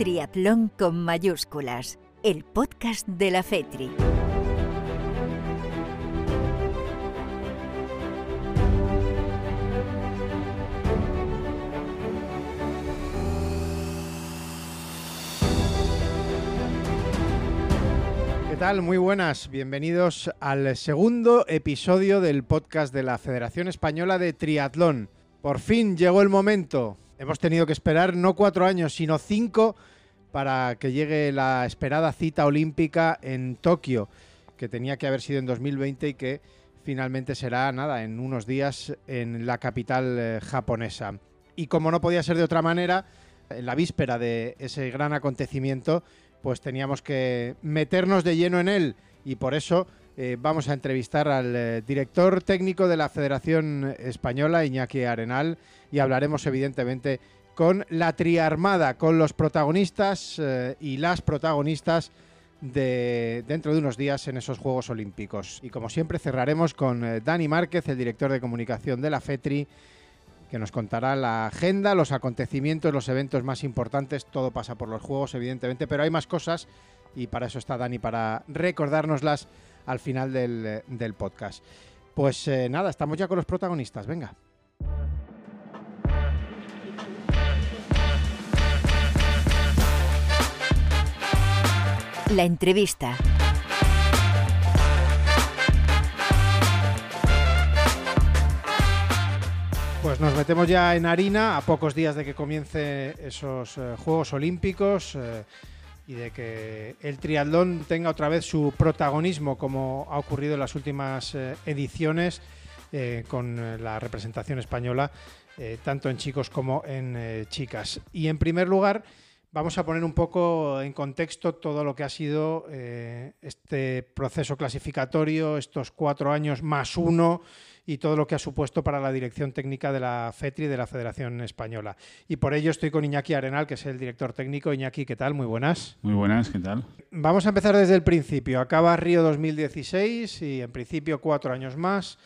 Triatlón con mayúsculas, el podcast de la FETRI. ¿Qué tal? Muy buenas. Bienvenidos al segundo episodio del podcast de la Federación Española de Triatlón. Por fin llegó el momento. Hemos tenido que esperar no cuatro años, sino cinco para que llegue la esperada cita olímpica en Tokio, que tenía que haber sido en 2020 y que finalmente será, nada, en unos días en la capital eh, japonesa. Y como no podía ser de otra manera, en la víspera de ese gran acontecimiento, pues teníamos que meternos de lleno en él y por eso eh, vamos a entrevistar al eh, director técnico de la Federación Española, Iñaki Arenal, y hablaremos evidentemente con la triarmada, con los protagonistas eh, y las protagonistas de dentro de unos días en esos Juegos Olímpicos. Y como siempre cerraremos con eh, Dani Márquez, el director de comunicación de la FETRI, que nos contará la agenda, los acontecimientos, los eventos más importantes. Todo pasa por los Juegos, evidentemente, pero hay más cosas y para eso está Dani, para recordárnoslas al final del, del podcast. Pues eh, nada, estamos ya con los protagonistas, venga. La entrevista. Pues nos metemos ya en harina a pocos días de que comience esos eh, Juegos Olímpicos eh, y de que el triatlón tenga otra vez su protagonismo como ha ocurrido en las últimas eh, ediciones con la representación española, tanto en chicos como en chicas. Y en primer lugar, vamos a poner un poco en contexto todo lo que ha sido eh, este proceso clasificatorio, estos cuatro años más uno y todo lo que ha supuesto para la dirección técnica de la FETRI de la Federación Española. Y por ello estoy con Iñaki Arenal, que es el director técnico. Iñaki, ¿qué tal? Muy buenas. Muy buenas, ¿qué tal? Vamos a empezar desde el principio. Acaba Río 2016 y en principio cuatro años más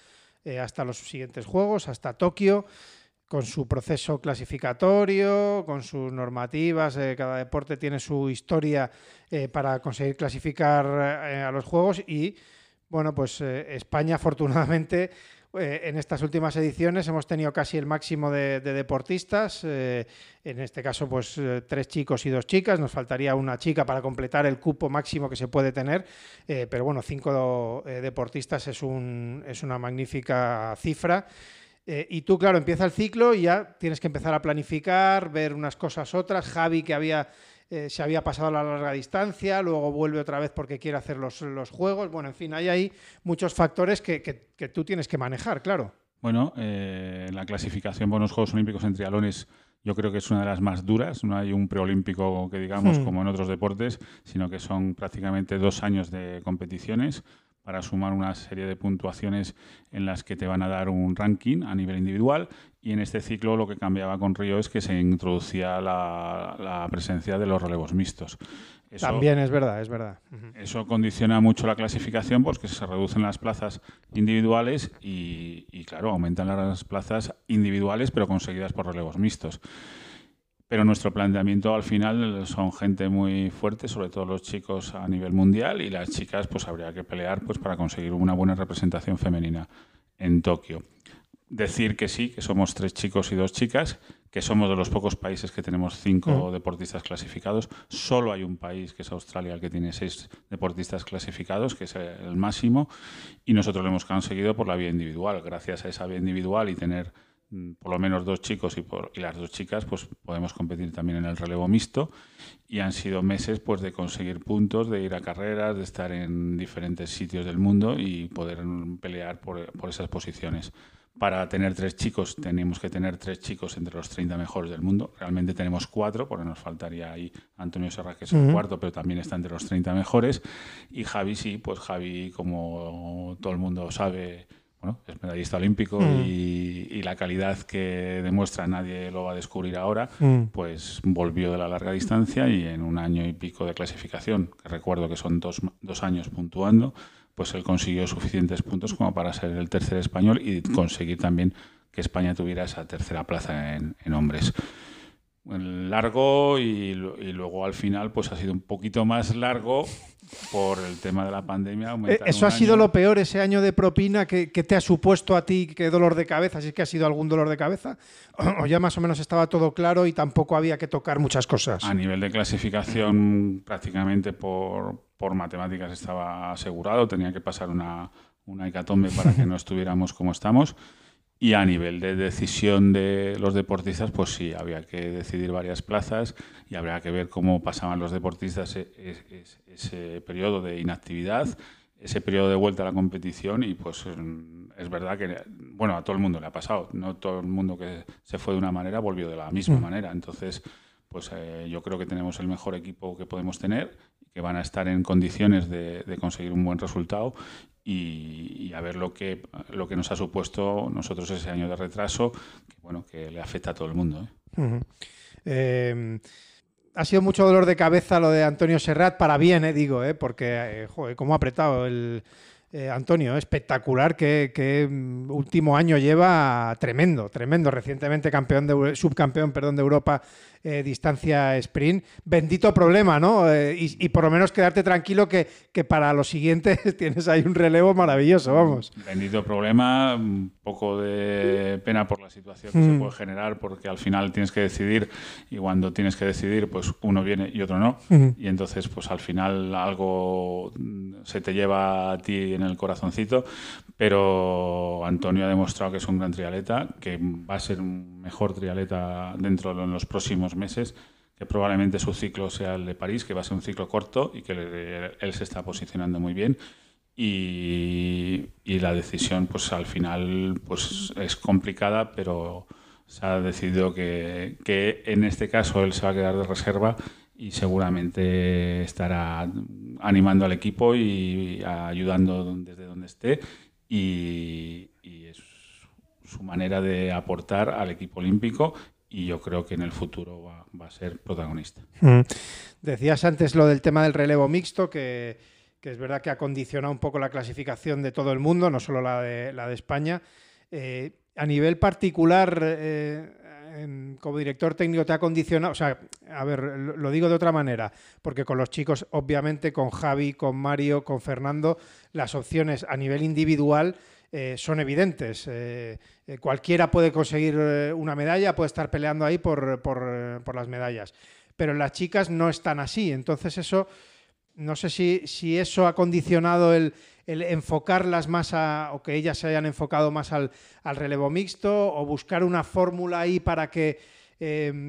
eh, hasta los siguientes Juegos, hasta Tokio con su proceso clasificatorio, con sus normativas, eh, cada deporte tiene su historia eh, para conseguir clasificar eh, a los Juegos y, bueno, pues España afortunadamente en estas últimas ediciones hemos tenido casi el máximo de, de deportistas, eh, en este caso pues tres chicos y dos chicas, nos faltaría una chica para completar el cupo máximo que se puede tener, eh, pero bueno, cinco deportistas es, un, es una magnífica cifra. Eh, y tú, claro, empieza el ciclo y ya tienes que empezar a planificar, ver unas cosas otras. Javi, que había, eh, se había pasado a la larga distancia, luego vuelve otra vez porque quiere hacer los, los juegos. Bueno, en fin, hay ahí muchos factores que, que- que tú tienes que manejar, claro. Bueno, eh, la clasificación para los Juegos Olímpicos en triatlones yo creo que es una de las más duras. No hay un preolímpico que digamos Hmm. como en otros deportes, sino que son prácticamente dos años de competiciones para sumar una serie de puntuaciones en las que te van a dar un ranking a nivel individual y en este ciclo lo que cambiaba con Río es que se introducía la, la presencia de los relevos mixtos. Eso- También es verdad, es verdad. Eso condiciona mucho la clasificación porque se reducen las plazas individuales y, y, claro, aumentan las plazas individuales pero conseguidas por relevos mixtos. Pero nuestro planteamiento al final son gente muy fuerte, sobre todo los chicos a nivel mundial y las chicas pues habría que pelear pues para conseguir una buena representación femenina en Tokio. Decir que sí, que somos tres chicos y dos chicas, que somos de los pocos países que tenemos cinco Mm. deportistas clasificados. Solo hay un país, que es Australia, el que tiene seis deportistas clasificados, que es el máximo, y nosotros lo hemos conseguido por la vía individual. Gracias a esa vía individual y tener por lo menos dos chicos y, por- y las dos chicas, pues podemos competir también en el relevo mixto. Y han sido meses pues de conseguir puntos, de ir a carreras, de estar en diferentes sitios del mundo y poder mm, pelear por, por esas posiciones. Para tener tres chicos tenemos que tener tres chicos entre los 30 mejores del mundo. Realmente tenemos cuatro, porque nos faltaría ahí Antonio Serra, que es el Ujú. cuarto, pero también está entre los 30 mejores. Y Javi sí, pues Javi, como todo el mundo sabe, bueno, es medallista olímpico Mm. y, y la calidad que demuestra nadie lo va a descubrir ahora, Mm. pues volvió de la larga distancia y en un año y pico de clasificación, que recuerdo que son dos, dos años puntuando, pues él consiguió suficientes puntos como para ser el tercer español y conseguir también que España tuviera esa tercera plaza en, en hombres. largo y, luego al final pues ha sido un poquito más largo por el tema de la pandemia. Eh, ¿Eso ha sido lo peor, ese año de propina que, te ha supuesto a ti qué dolor de cabeza? Si es que ha sido algún dolor de cabeza, o ya más o menos estaba todo claro y tampoco había que tocar muchas cosas. A nivel de clasificación, prácticamente por, por matemáticas estaba asegurado, tenía que pasar una, una hecatombe para que no estuviéramos como estamos. Y a nivel de decisión de los deportistas, pues sí, había que decidir varias plazas y habría que ver cómo pasaban los deportistas e, e, e, ese, periodo de inactividad, ese periodo de vuelta a la competición y pues es verdad que, bueno, a todo el mundo le ha pasado, no todo el mundo que se fue de una manera volvió de la misma mm. manera, entonces pues eh, yo creo que tenemos el mejor equipo que podemos tener, que van a estar en condiciones de, conseguir un buen resultado y, a ver lo que, lo que nos ha supuesto nosotros ese año de retraso, que bueno, que le afecta a todo el mundo. ¿eh? Em, ha sido mucho dolor de cabeza lo de Antonio Serrat, para bien, ¿eh? digo, ¿eh? porque, eh, cómo ha apretado el, eh, Antonio, espectacular, que, mm, último año lleva tremendo, tremendo. Recientemente campeón de, subcampeón perdón, de Europa eh, distancia sprint. Bendito problema, ¿no? Eh, y, por lo menos quedarte tranquilo que, que, para los siguientes tienes ahí un relevo maravilloso, vamos. Bendito problema, un poco de pena por la situación que se mm. puede generar, porque al final tienes que decidir y cuando tienes que decidir, pues uno viene y otro no. Y entonces, pues al final algo se te lleva a ti en el corazoncito, pero Antonio ha demostrado que es un gran trialeta, que va a ser un mejor trialeta dentro de los próximos meses, que probablemente su ciclo sea el de París, que va a ser un ciclo corto y que él se está posicionando muy bien. Y, la decisión, pues al final, pues es complicada, pero se ha decidido que, que en este caso él se va a quedar de reserva y seguramente estará animando al equipo y ayudando desde donde esté y, es su manera de aportar al equipo olímpico y yo creo que en el futuro va, a ser protagonista. Mm. Decías antes lo del tema del relevo mixto, que, es verdad que ha condicionado un poco la clasificación de todo el mundo, no solo la de, la de España. Eh, a nivel particular, eh, como director técnico te ha condicionado, o sea, a ver, lo digo de otra manera, porque con los chicos, obviamente, con Javi, con Mario, con Fernando, las opciones a nivel individual eh, son evidentes. Eh, eh, cualquiera puede conseguir una medalla, puede estar peleando ahí por, por, las medallas, pero las chicas no están así, entonces eso, no sé si, si eso ha condicionado el enfocarlas más a, o que ellas se hayan enfocado más al, relevo mixto, o buscar una fórmula ahí para que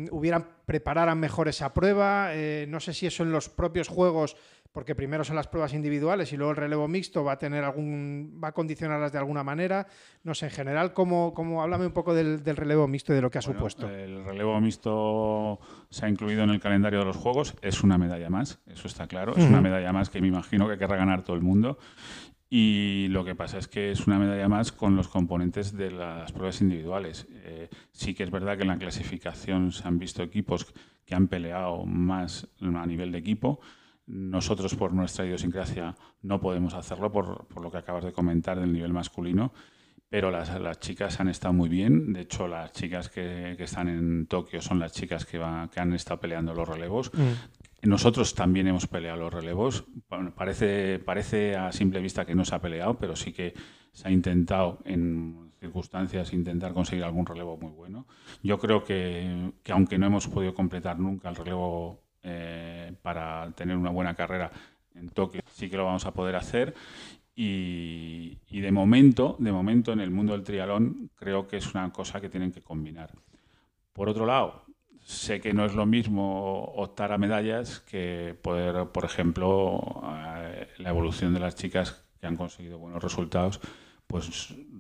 hubieran, prepararan mejor esa prueba. No sé si eso en los propios juegos, porque primero son las pruebas individuales y luego el relevo mixto va a tener algún, va a condicionarlas de alguna manera. No sé, en general, ¿cómo, cómo háblame un poco del, relevo mixto y de lo que ha supuesto? El relevo mixto se ha incluido en el calendario de los juegos, es una medalla más, eso está claro, es una medalla más que me imagino que querrá ganar todo el mundo. Y lo que pasa es que es una medalla más con los componentes de las pruebas individuales. Eh, sí que es verdad que en la clasificación se han visto equipos que han peleado más a nivel de equipo. Nosotros, por nuestra idiosincrasia, no podemos hacerlo por, por lo que acabas de comentar del nivel masculino, pero las, las, chicas han estado muy bien. De hecho, las chicas que, que están en Tokio son las chicas que, que han estado peleando los relevos. Mm. Nosotros también hemos peleado los relevos. parece, parece a simple vista que no se ha peleado, pero sí que se ha intentado en circunstancias intentar conseguir algún relevo muy bueno. Yo creo que, aunque no hemos podido completar nunca el relevo eh, para tener una buena carrera en Tokio, sí que lo vamos a poder hacer. Y, de momento, de momento en el mundo del trialón creo que es una cosa que tienen que combinar. Por otro lado, sé que no es lo mismo optar a medallas que poder, por ejemplo, eh, la evolución de las chicas que han conseguido buenos resultados, pues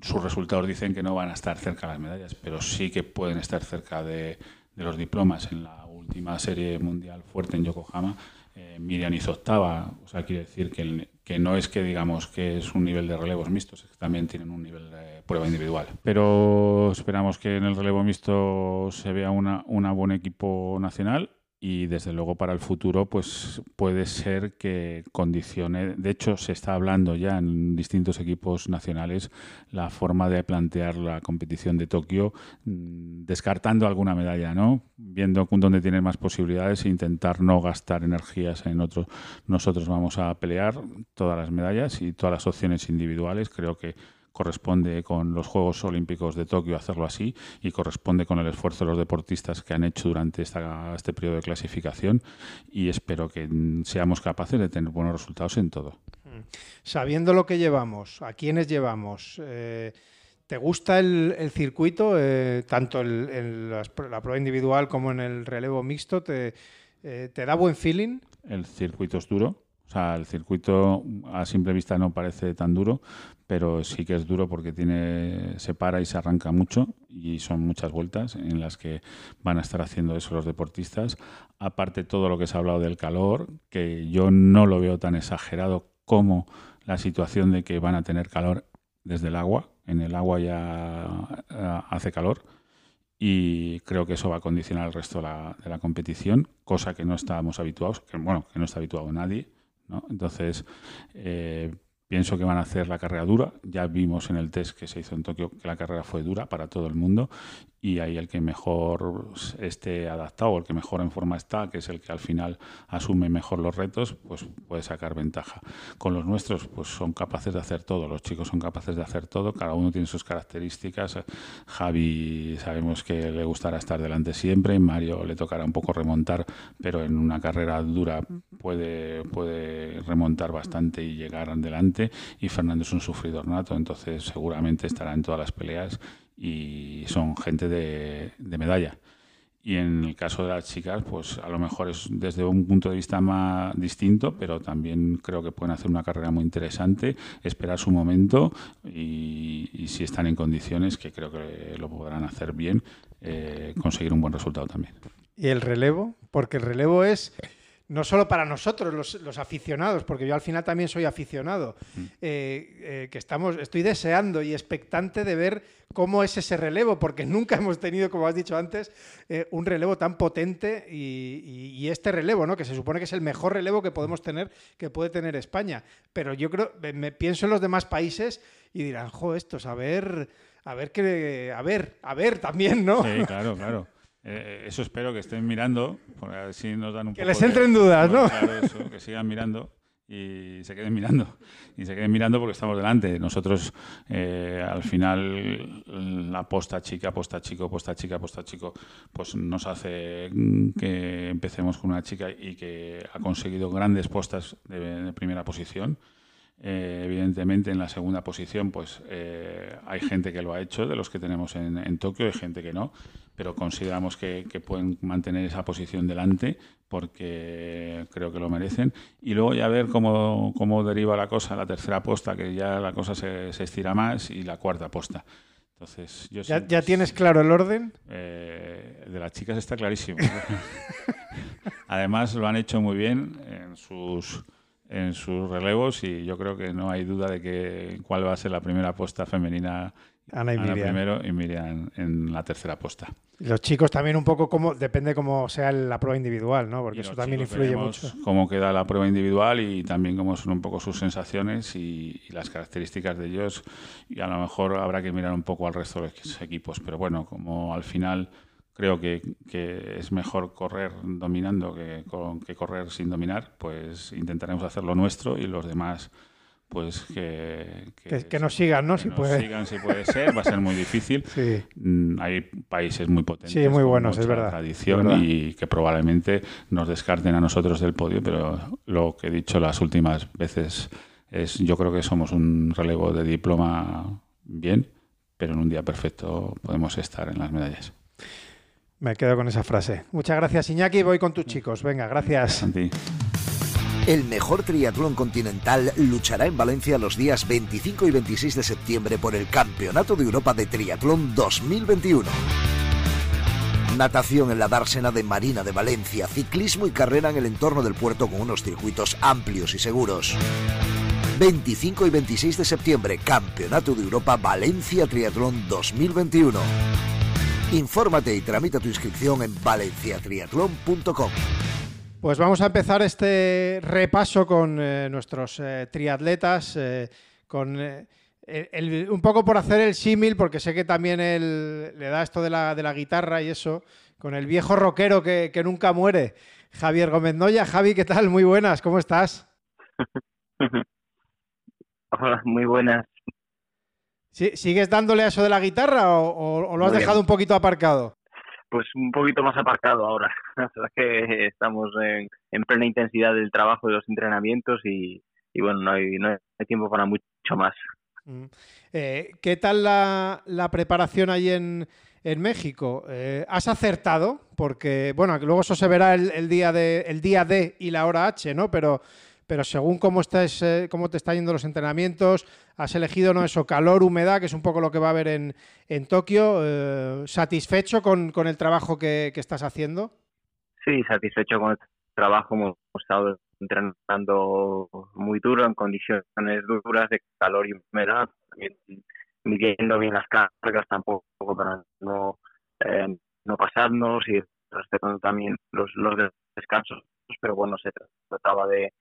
sus resultados dicen que no van a estar cerca de las medallas, pero sí que pueden estar cerca de, de los diplomas. En la última serie mundial fuerte en Yokohama, eh, Miriam hizo octava, o sea, quiere decir que que no es que digamos que es un nivel de relevos mixtos, es que también tienen un nivel de prueba individual. Pero esperamos que en el relevo mixto se vea una, una buen equipo nacional y desde luego para el futuro pues puede ser que condicione, de hecho se está hablando ya en distintos equipos nacionales la forma de plantear la competición de Tokio mm, descartando alguna medalla, ¿no? Viendo dónde tienen más posibilidades e intentar no gastar energías en otros. Nosotros vamos a pelear todas las medallas y todas las opciones individuales, creo que corresponde con los Juegos Olímpicos de Tokio hacerlo así y corresponde con el esfuerzo de los deportistas que han hecho durante esta, este periodo de clasificación y espero que seamos capaces de tener buenos resultados en todo. Mm. Sabiendo lo que llevamos, a quiénes llevamos, eh, ¿te gusta el, circuito, eh, tanto en la, prueba individual como en el relevo mixto? ¿Te, eh, ¿Te da buen feeling? El circuito es duro, o sea, el circuito a simple vista no parece tan duro, pero sí que es duro porque tiene, se para y se arranca mucho y son muchas vueltas en las que van a estar haciendo eso los deportistas. Aparte todo lo que se ha hablado del calor, que yo no lo veo tan exagerado como la situación de que van a tener calor desde el agua. En el agua ya eh, hace calor y creo que eso va a condicionar el resto de la, de la competición, cosa que no estábamos habituados, que bueno, que no está habituado nadie entonces, eh, pienso que van a hacer la carrera dura. Ya vimos en el test que se hizo en Tokio que la carrera fue dura para todo el mundo y ahí el que mejor esté adaptado, el que mejor en forma está, que es el que al final asume mejor los retos, pues puede sacar ventaja. Con los nuestros, pues son capaces de hacer todo, los chicos son capaces de hacer todo, cada uno tiene sus características. Javi sabemos que le gustará estar delante siempre, Mario le tocará un poco remontar, pero en una carrera dura puede, puede remontar bastante y llegar adelante, y Fernando es un sufridor nato, entonces seguramente estará en todas las peleas y son gente de, medalla. Y en el caso de las chicas, pues a lo mejor es desde un punto de vista más distinto, pero también creo que pueden hacer una carrera muy interesante, esperar su momento y, si están en condiciones, que creo que lo podrán hacer bien, eh, conseguir un buen resultado también. ¿Y el relevo? Porque el relevo es no solo para nosotros, los, aficionados, porque yo al final también soy aficionado, mm. eh, eh, que estamos, estoy deseando y expectante de ver cómo es ese relevo, porque nunca hemos tenido, como has dicho antes, eh, un relevo tan potente y, este relevo, ¿no? que se supone que es el mejor relevo que podemos tener, que puede tener España. Pero yo creo, me pienso en los demás países y dirán, jo, estos, a ver, a ver qué, a ver, a ver también, ¿no? Sí, claro, claro. Eh, eso espero que estén mirando, porque a ver si nos dan un que les entren dudas, ¿no? Claro, eso, que sigan mirando y se queden mirando. Y se queden mirando porque estamos delante. Nosotros, eh, al final, la posta chica, posta chico, posta chica, posta chico, pues nos hace que empecemos con una chica y que ha conseguido grandes postas de primera posición. Eh, evidentemente, en la segunda posición, pues eh, hay gente que lo ha hecho, de los que tenemos en, Tokio, hay gente que no, pero consideramos que, pueden mantener esa posición delante porque creo que lo merecen. Y luego ya ver cómo, cómo deriva la cosa, la tercera posta, que ya la cosa se, estira más, y la cuarta posta. Entonces, yo ¿Ya, ¿Ya, tienes claro el orden? Eh, de las chicas está clarísimo. Además, lo han hecho muy bien en sus en sus relevos y yo creo que no hay duda de que cuál va a ser la primera apuesta femenina. Ana y Ana primero y Miriam en la tercera apuesta. Los chicos también un poco como depende cómo sea la prueba individual, ¿no? Porque eso también influye mucho. Cómo queda la prueba individual y también cómo son un poco sus sensaciones y, y, las características de ellos. Y a lo mejor habrá que mirar un poco al resto de los equipos. Pero bueno, como al final creo que, es mejor correr dominando que, que, correr sin dominar, pues intentaremos hacer lo nuestro y los demás pues que, que, nos sigan, ¿no? si puede. sigan si puede ser, va a ser muy difícil. Sí. Mm, hay países muy potentes. Sí, muy buenos, es verdad. Tradición y que probablemente nos descarten a nosotros del podio, pero lo que he dicho las últimas veces es, yo creo que somos un relevo de diploma bien, pero en un día perfecto podemos estar en las medallas. Me quedo con esa frase. Muchas gracias, Iñaki. Voy con tus chicos. Venga, gracias. El mejor triatlón continental luchará en Valencia los días 25 y 26 de septiembre por el Campeonato de Europa de Triatlón 2021. Natación en la dársena de Marina de Valencia, ciclismo y carrera en el entorno del puerto con unos circuitos amplios y seguros. 25 y 26 de septiembre, Campeonato de Europa Valencia Triatlón 2021 Infórmate y tramita tu inscripción en valenciatriatlón.com. Pues vamos a empezar este repaso con eh, nuestros eh, triatletas, eh, con un poco por hacer el símil, porque sé que también él le da esto de la, de la guitarra y eso, con el viejo rockero que, nunca muere, Javier Gómez Noya. Javi, ¿qué tal? Muy buenas, ¿cómo estás? Hola, muy buenas. ¿Sigues dándole a eso de la guitarra o, lo has dejado un poquito aparcado? Pues un poquito más aparcado ahora. La verdad que estamos en, plena intensidad del trabajo de los entrenamientos y, bueno, no hay, no hay tiempo para mucho más. Mm. Eh, ¿Qué tal la, preparación ahí en, en México? Eh, ¿Has acertado? Porque, bueno, luego eso se verá el, el, día de, el día D y la hora H, ¿no? Pero pero según cómo, estás, eh, cómo te están yendo los entrenamientos, has elegido ¿no? eso, calor, humedad, que es un poco lo que va a haber en, en Tokio. Eh, ¿Satisfecho con, con, el trabajo que, que, estás haciendo? Sí, satisfecho con el trabajo. Hemos estado entrenando muy duro, en condiciones duras de calor y humedad, midiendo bien las cargas tampoco para no, eh, no pasarnos y respetando también los, los descansos. Pero bueno, se trataba de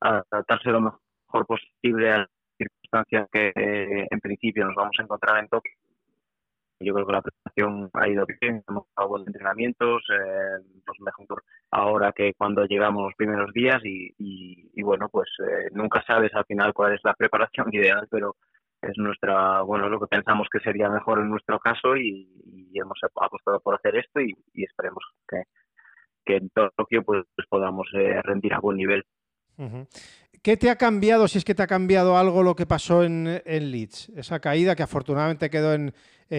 a tratarse lo mejor posible a las circunstancias que eh, en principio nos vamos a encontrar en Tokio. Yo creo que la preparación ha ido bien, hemos dado buenos entrenamientos, eh, pues mejor ahora que cuando llegamos los primeros días y, y, bueno, pues eh, nunca sabes al final cuál es la preparación ideal, pero es nuestra, bueno, lo que pensamos que sería mejor en nuestro caso y, hemos apostado por hacer esto y, esperemos que, que en Tokio pues, podamos eh, rendir a buen nivel. ¿Qué te ha cambiado, si es que te ha cambiado algo lo que pasó en, Leeds? Esa caída que afortunadamente quedó en,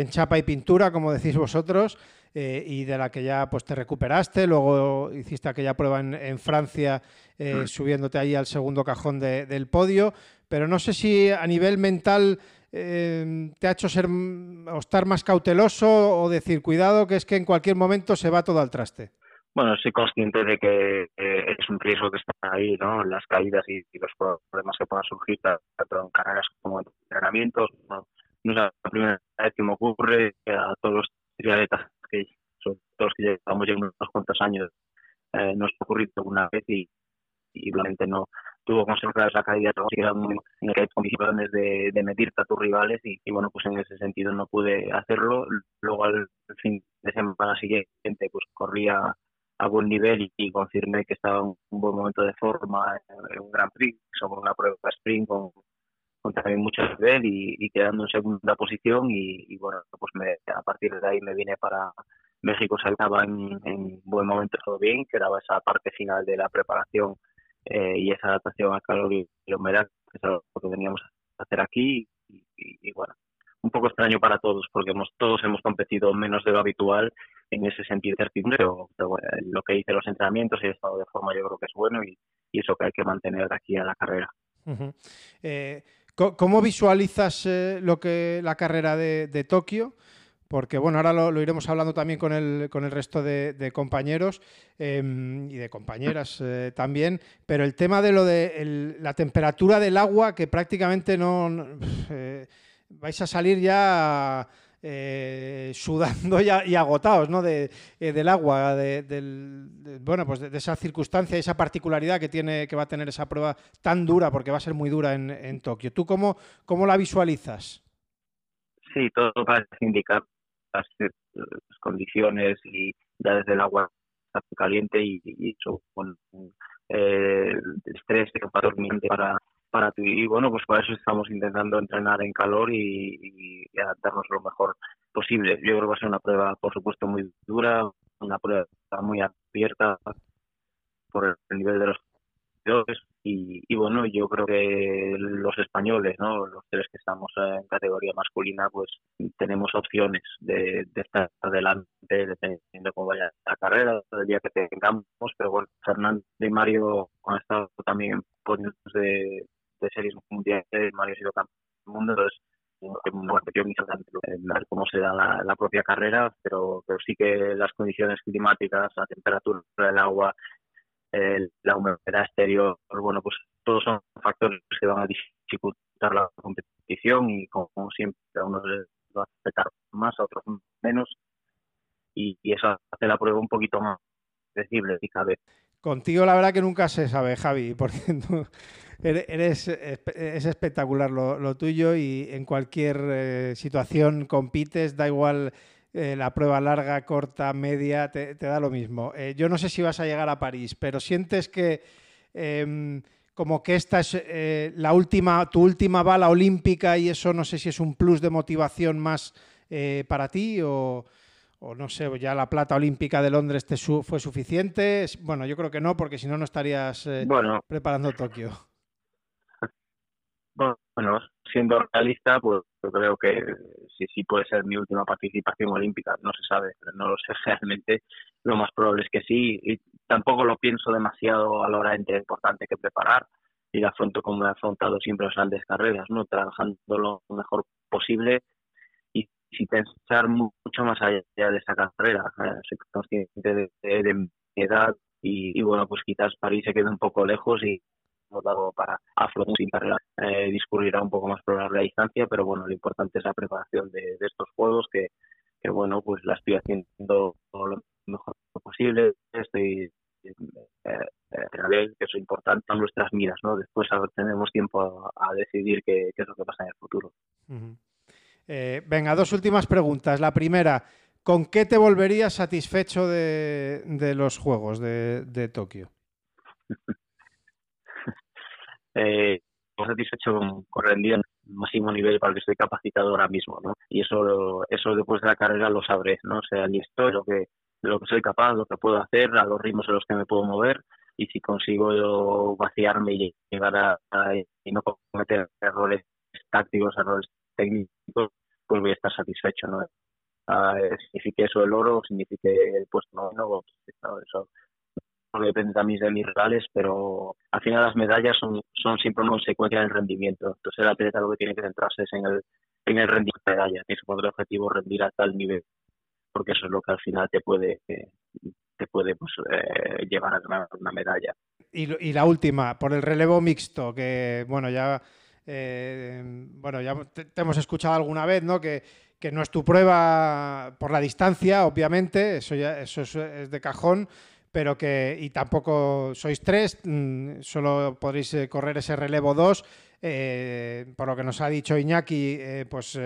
chapa y pintura, como decís vosotros, eh, y de la que ya pues, te recuperaste, luego hiciste aquella prueba en, Francia eh, subiéndote ahí al segundo cajón del podio, pero no sé si a nivel mental eh, te ha hecho ser o estar más cauteloso o decir, cuidado, que es que en cualquier momento se va todo al traste bueno, soy consciente de que es un riesgo que está ahí, ¿no? Las caídas y, los problemas que puedan surgir tanto en carreras como en entrenamientos. No, es la primera vez que me ocurre a todos los triatletas que son todos que llevamos ya unos cuantos años eh, nos ha ocurrido alguna vez y, y realmente no tuvo consecuencias esa caída en que hay condiciones de, de medirte a tus rivales y, y, bueno pues en ese sentido no pude hacerlo luego al fin de semana siguiente pues corría a buen nivel y, confirmé que estaba en un buen momento de forma en, un Grand Prix o una prueba sprint con, con también mucho nivel y, quedando en segunda posición y, bueno, pues me, a partir de ahí me vine para México, saltaba en, en buen momento todo bien, quedaba esa parte final de la preparación eh, y esa adaptación al calor y la humedad, que es lo que teníamos que hacer aquí y, bueno, un poco extraño para todos porque hemos, todos hemos competido menos de lo habitual en ese sentido pero, pero bueno, lo que dice los entrenamientos y el estado de forma yo creo que es bueno y, eso que hay que mantener aquí a la carrera. Eh, ¿Cómo visualizas eh, lo que la carrera de, Tokio? Porque bueno, ahora lo, iremos hablando también con el, con el resto de, compañeros em, y de compañeras eh, también, pero el tema de lo de la temperatura del agua, que prácticamente no, vais a salir ya eh, sudando y, agotados ¿no? de, eh, del agua, de, del, bueno, pues de, esa circunstancia y esa particularidad que, tiene, que va a tener esa prueba tan dura, porque va a ser muy dura en, en Tokio. ¿Tú cómo, cómo la visualizas? Sí, todo parece indicar las, condiciones y ya desde el agua caliente y, eso con eh, estrés que para para ti. Y bueno, pues para eso estamos intentando entrenar en calor y, adaptarnos lo mejor posible. Yo creo que va a ser una prueba, por supuesto, muy dura, una prueba muy abierta por el nivel de los y, y bueno, yo creo que los españoles, ¿no? los tres que estamos en categoría masculina, pues tenemos opciones de, estar adelante dependiendo cómo vaya la carrera, el día que tengamos, pero bueno, Fernando y Mario han estado también poniendo de, series mundiales, Mario ha sido campeón del mundo, entonces yo ver cómo se da la, propia carrera, pero, pero sí que las condiciones climáticas, la temperatura del agua, la humedad exterior, bueno, pues todos son factores que van a dificultar la competición y como, siempre a unos les va a afectar más, a otros menos, y, eso hace la prueba un poquito más accesible, si cabe. Contigo la verdad que nunca se sabe, Javi, porque eres, es espectacular lo, tuyo y en cualquier eh, situación compites, da igual eh, la prueba larga, corta, media, te, da lo mismo. Eh, yo no sé si vas a llegar a París, pero sientes que em, como que esta es la última, tu última bala olímpica y eso no sé si es un plus de motivación más para ti o o no sé, ya la plata olímpica de Londres te fue suficiente. Bueno, yo creo que no, porque si no, no estarías eh, preparando Tokio. Bueno, siendo realista, pues yo creo que sí, sí puede ser mi última participación olímpica. No se sabe, no lo sé realmente. Lo más probable es que sí. Y tampoco lo pienso demasiado a la hora de importante que preparar. Y la afronto como he afrontado siempre las grandes carreras, ¿no? Trabajando lo mejor posible sin pensar mucho más allá de esa carrera. soy consciente de, mi edad y, bueno, pues quizás París se quede un poco lejos y no dado para afrontar sin carrera eh, discurrirá un poco más por la distancia, pero bueno, lo importante es la preparación de, estos juegos que, que, bueno, pues la estoy haciendo lo mejor posible, estoy eh, eh, que es importante son nuestras miras, ¿no? Después tenemos tiempo a, decidir qué, es lo que pasa en el futuro. Eh, venga, dos últimas preguntas. La primera, ¿con qué te volverías satisfecho de, los Juegos de, Tokio? eh, satisfecho con, rendir al máximo nivel para el que estoy capacitado ahora mismo, ¿no? Y eso, eso después de la carrera lo sabré, ¿no? O sea, listo, lo que, lo que soy capaz, lo que puedo hacer, a los ritmos en los que me puedo mover y si consigo vaciarme y llegar a, y no cometer errores tácticos, errores técnicos, pues voy a estar satisfecho, ¿no? Uh, signifique eso el oro, signifique el puesto no, no, eso no depende también de mis rivales, pero al final las medallas son, son siempre una consecuencia del rendimiento. Entonces el atleta lo que tiene que centrarse es en el, en el rendimiento de medalla, que poner el objetivo rendir a tal nivel, porque eso es lo que al final te puede, te puede pues, eh, llevar a ganar una medalla. Y, y la última, por el relevo mixto, que bueno, ya eh, bueno, ya te, hemos escuchado alguna vez, ¿no? Que, no es tu prueba por la distancia, obviamente, eso ya eso es, de cajón, pero que y tampoco sois tres, mm, solo podréis eh, correr ese relevo dos. Eh, por lo que nos ha dicho Iñaki, pues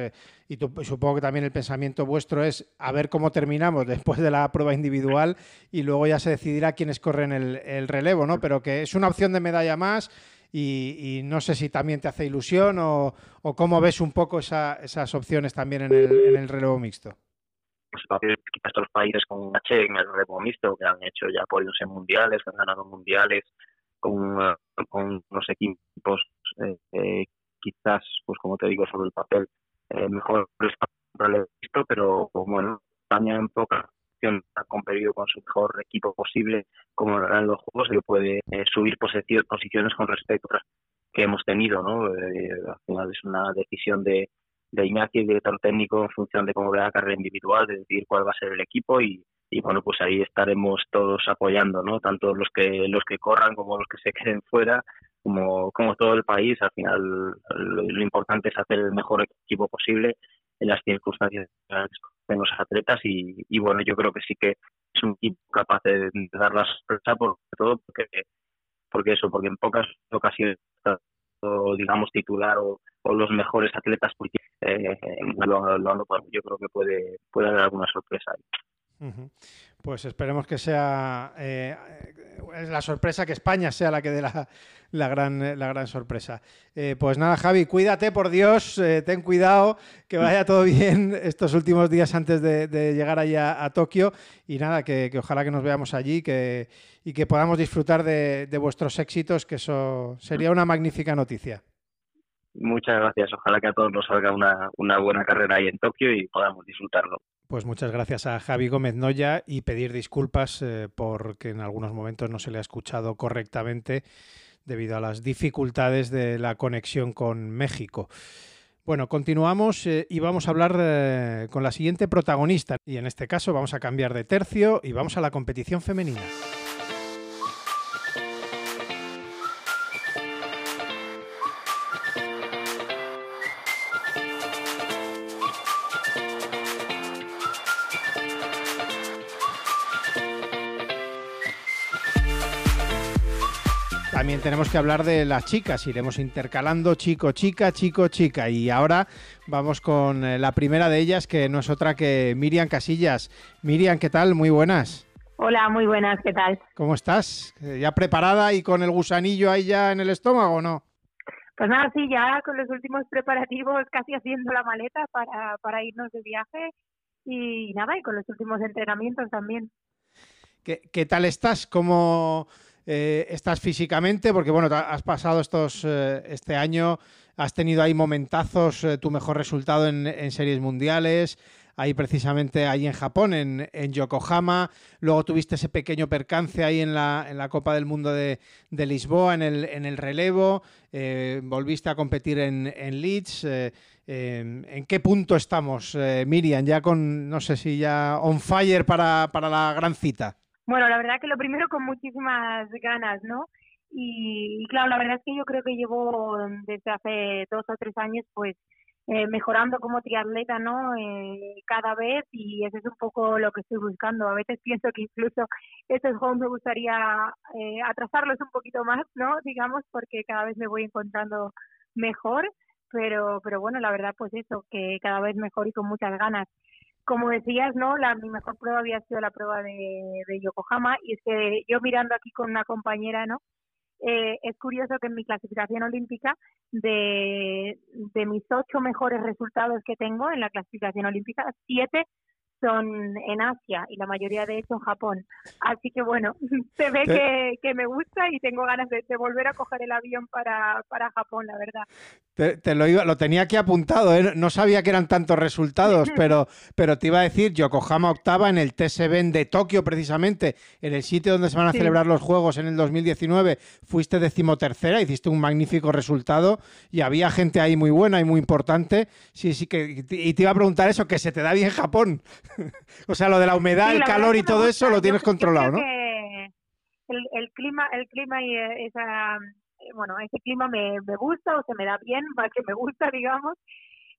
y, supongo que también el pensamiento vuestro es a ver cómo terminamos después de la prueba individual y luego ya se decidirá quiénes corren el, el relevo, ¿no? Pero que es una opción de medalla más y, no sé si también te hace ilusión o, cómo ves un poco esas opciones también en el, en el relevo mixto. Pues países con H en el relevo mixto que han hecho ya podios en mundiales, han ganado mundiales con, uh, con los equipos eh, eh, quizás, pues como te digo, sobre el papel eh, mejor relevo mixto, pero bueno, España en poca ha competido con su mejor equipo posible, como en los juegos, que puede eh, subir posiciones con respecto a que hemos tenido, ¿no? Eh, al final es una decisión de, de Iñaki, el director técnico, en función de cómo vea la carrera individual, de decidir cuál va a ser el equipo y, y bueno, pues ahí estaremos todos apoyando, ¿no? Tanto los que los que corran como los que se queden fuera, como, como todo el país. Al final lo importante es hacer el mejor equipo posible en las circunstancias en los atletas y, bueno, yo creo que sí que es un equipo capaz de, dar la sorpresa, por todo porque, porque eso, porque en pocas ocasiones, digamos, titular o, los mejores atletas, porque eh, lo, lo, yo creo que puede, puede haber alguna sorpresa ahí. Pues esperemos que sea eh, la sorpresa, que España sea la que dé la, gran, la gran sorpresa. Eh, pues nada, Javi, cuídate, por Dios, eh, ten cuidado, que vaya todo bien estos últimos días antes de, llegar allá a Tokio y nada, que, ojalá que nos veamos allí que, y que podamos disfrutar de, de vuestros éxitos, que eso sería una magnífica noticia. Muchas gracias. Ojalá que a todos nos salga una, una buena carrera ahí en Tokio y podamos disfrutarlo. Pues muchas gracias a Javi Gómez Noya y pedir disculpas eh, porque en algunos momentos no se le ha escuchado correctamente debido a las dificultades de la conexión con México. Bueno, continuamos eh, y vamos a hablar eh, con la siguiente protagonista y en este caso vamos a cambiar de tercio y vamos a la competición femenina. Tenemos que hablar de las chicas. Iremos intercalando chico, chica, chico, chica. Y ahora vamos con eh, la primera de ellas, que no es otra que Miriam Casillas. Miriam, ¿qué tal? Muy buenas. Hola, muy buenas, ¿qué tal? ¿Cómo estás? Eh, ¿Ya preparada y con el gusanillo ahí ya en el estómago o no? Pues nada, sí, ya con los últimos preparativos, casi haciendo la maleta para, para irnos de viaje y nada, y con los últimos entrenamientos también. ¿Qué, qué tal estás? ¿Cómo eh, estás físicamente? Porque bueno, has pasado estos eh, este año, has tenido ahí momentazos, eh, tu mejor resultado en, series mundiales, ahí precisamente ahí en Japón, en, en, Yokohama. Luego tuviste ese pequeño percance ahí en la, en la Copa del Mundo de, de Lisboa, en el, en el relevo. Volviste a competir en, Leeds. Eh, ¿En qué punto estamos, Miriam? Ya con, no sé si ya on fire para, para la gran cita. Bueno, la verdad que lo primero con muchísimas ganas, ¿no? Y, claro, la verdad es que yo creo que llevo desde hace dos o tres años, pues eh, mejorando como triatleta, ¿no? Eh, cada vez y eso es un poco lo que estoy buscando. A veces pienso que incluso estos juegos me gustaría eh, atrasarlos un poquito más, ¿no? Digamos, porque cada vez me voy encontrando mejor, pero, pero bueno, la verdad pues eso, que cada vez mejor y con muchas ganas. Como decías, ¿no? La, mi mejor prueba había sido la prueba de, de Yokohama y es que yo mirando aquí con una compañera, ¿no? eh, es curioso que en mi clasificación olímpica, de, de mis ocho mejores resultados que tengo en la clasificación olímpica, siete son en Asia y la mayoría de hecho en Japón. Así que bueno, se ve que, que me gusta y tengo ganas de, de, volver a coger el avión para, para Japón, la verdad. Te, te, lo, iba, lo tenía aquí apuntado, ¿eh? no sabía que eran tantos resultados, pero, pero te iba a decir, Yokohama octava en el TSB de Tokio precisamente, en el sitio donde se van a sí. celebrar los Juegos en el 2019, fuiste decimotercera, hiciste un magnífico resultado y había gente ahí muy buena y muy importante. Sí, sí, que, y te iba a preguntar eso, que se te da bien Japón. o sea, lo de la humedad, sí, el calor y todo eso lo tienes yo, controlado, yo ¿no? El, el, clima, el clima y esa bueno, ese clima me, me gusta o se me da bien, más que me gusta, digamos.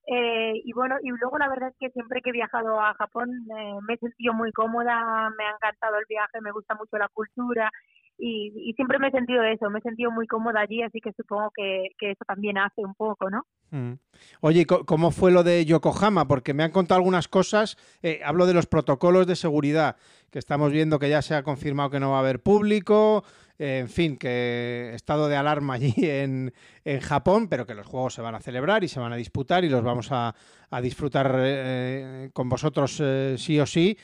Eh, y bueno, y luego la verdad es que siempre que he viajado a Japón eh, me he sentido muy cómoda, me ha encantado el viaje, me gusta mucho la cultura y, y, siempre me he sentido eso, me he sentido muy cómoda allí, así que supongo que, que eso también hace un poco, ¿no? Mm. Oye, ¿cómo fue lo de Yokohama? Porque me han contado algunas cosas. Eh, hablo de los protocolos de seguridad, que estamos viendo que ya se ha confirmado que no va a haber público. Eh, en fin, que estado de alarma allí en, en, Japón, pero que los juegos se van a celebrar y se van a disputar y los vamos a, a disfrutar eh, con vosotros eh, sí o sí.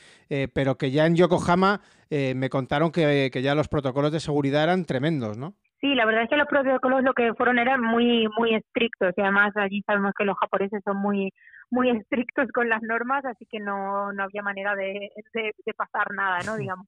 pero que ya en Yokohama me contaron que, que ya los protocolos de seguridad eran tremendos, ¿no? Sí, la verdad es que los protocolos lo que fueron eran muy muy estrictos y además allí sabemos que los japoneses son muy muy estrictos con las normas, así que no, no había manera de, de, de pasar nada, ¿no? Digamos.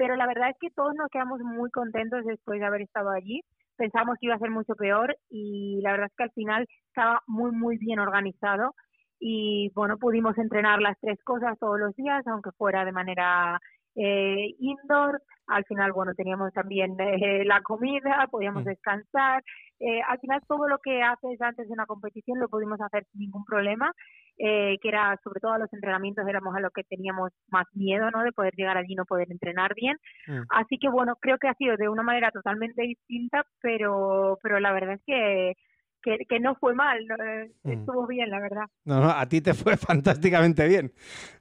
Pero la verdad es que todos nos quedamos muy contentos después de haber estado allí. Pensamos que iba a ser mucho peor y la verdad es que al final estaba muy muy bien organizado y bueno, pudimos entrenar las tres cosas todos los días, aunque fuera de manera eh, indoor. Al final, bueno, teníamos también eh, la comida, podíamos descansar. Eh, al final, todo lo que haces antes de una competición lo pudimos hacer sin ningún problema, eh, que era sobre todo a los entrenamientos éramos a lo que teníamos más miedo, ¿no? De poder llegar allí y no poder entrenar bien. Mm. Así que, bueno, creo que ha sido de una manera totalmente distinta, pero, pero la verdad es que que, que, no fue mal, ¿no? Mm. estuvo bien, la verdad. No, no, a ti te fue fantásticamente bien.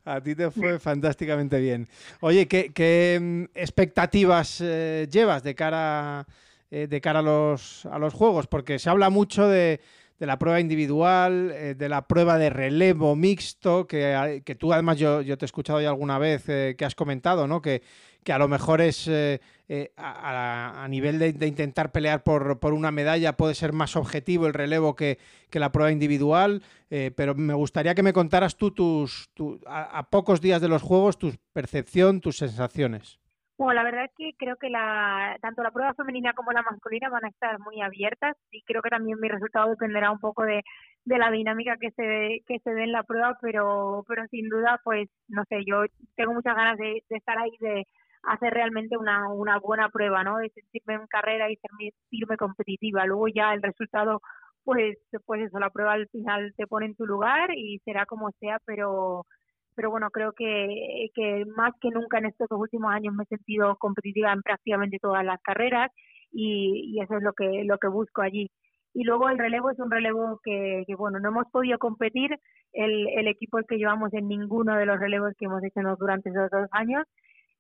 A ti te fue fantásticamente bien. Oye, ¿qué, qué mm, expectativas eh, llevas de cara, eh, de cara a, los, a los juegos? Porque se habla mucho de, de la prueba individual, eh, de la prueba de relevo mixto, que, que tú además yo, yo, te he escuchado ya alguna vez eh, que has comentado, ¿no? Que, que a lo mejor es eh, a, a, nivel de, intentar pelear por, por, una medalla puede ser más objetivo el relevo que, que la prueba individual, pero me gustaría que me contaras tú tus, tu, a, a, pocos días de los Juegos tu percepción, tus sensaciones. Bueno, la verdad es que creo que la, tanto la prueba femenina como la masculina van a estar muy abiertas y creo que también mi resultado dependerá un poco de, de la dinámica que se que se dé en la prueba, pero pero sin duda, pues no sé, yo tengo muchas ganas de, de estar ahí, de, hacer realmente una, una buena prueba, ¿no? De sentirme en carrera y sentirme competitiva. Luego ya el resultado, pues, pues eso, la prueba al final te pone en tu lugar y será como sea, pero pero bueno, creo que, que más que nunca en estos últimos años me he sentido competitiva en prácticamente todas las carreras y, y eso es lo que, lo que busco allí. Y luego el relevo es un relevo que, bueno, no hemos podido competir, el, el equipo es que llevamos en ninguno de los relevos que hemos hecho durante esos dos años,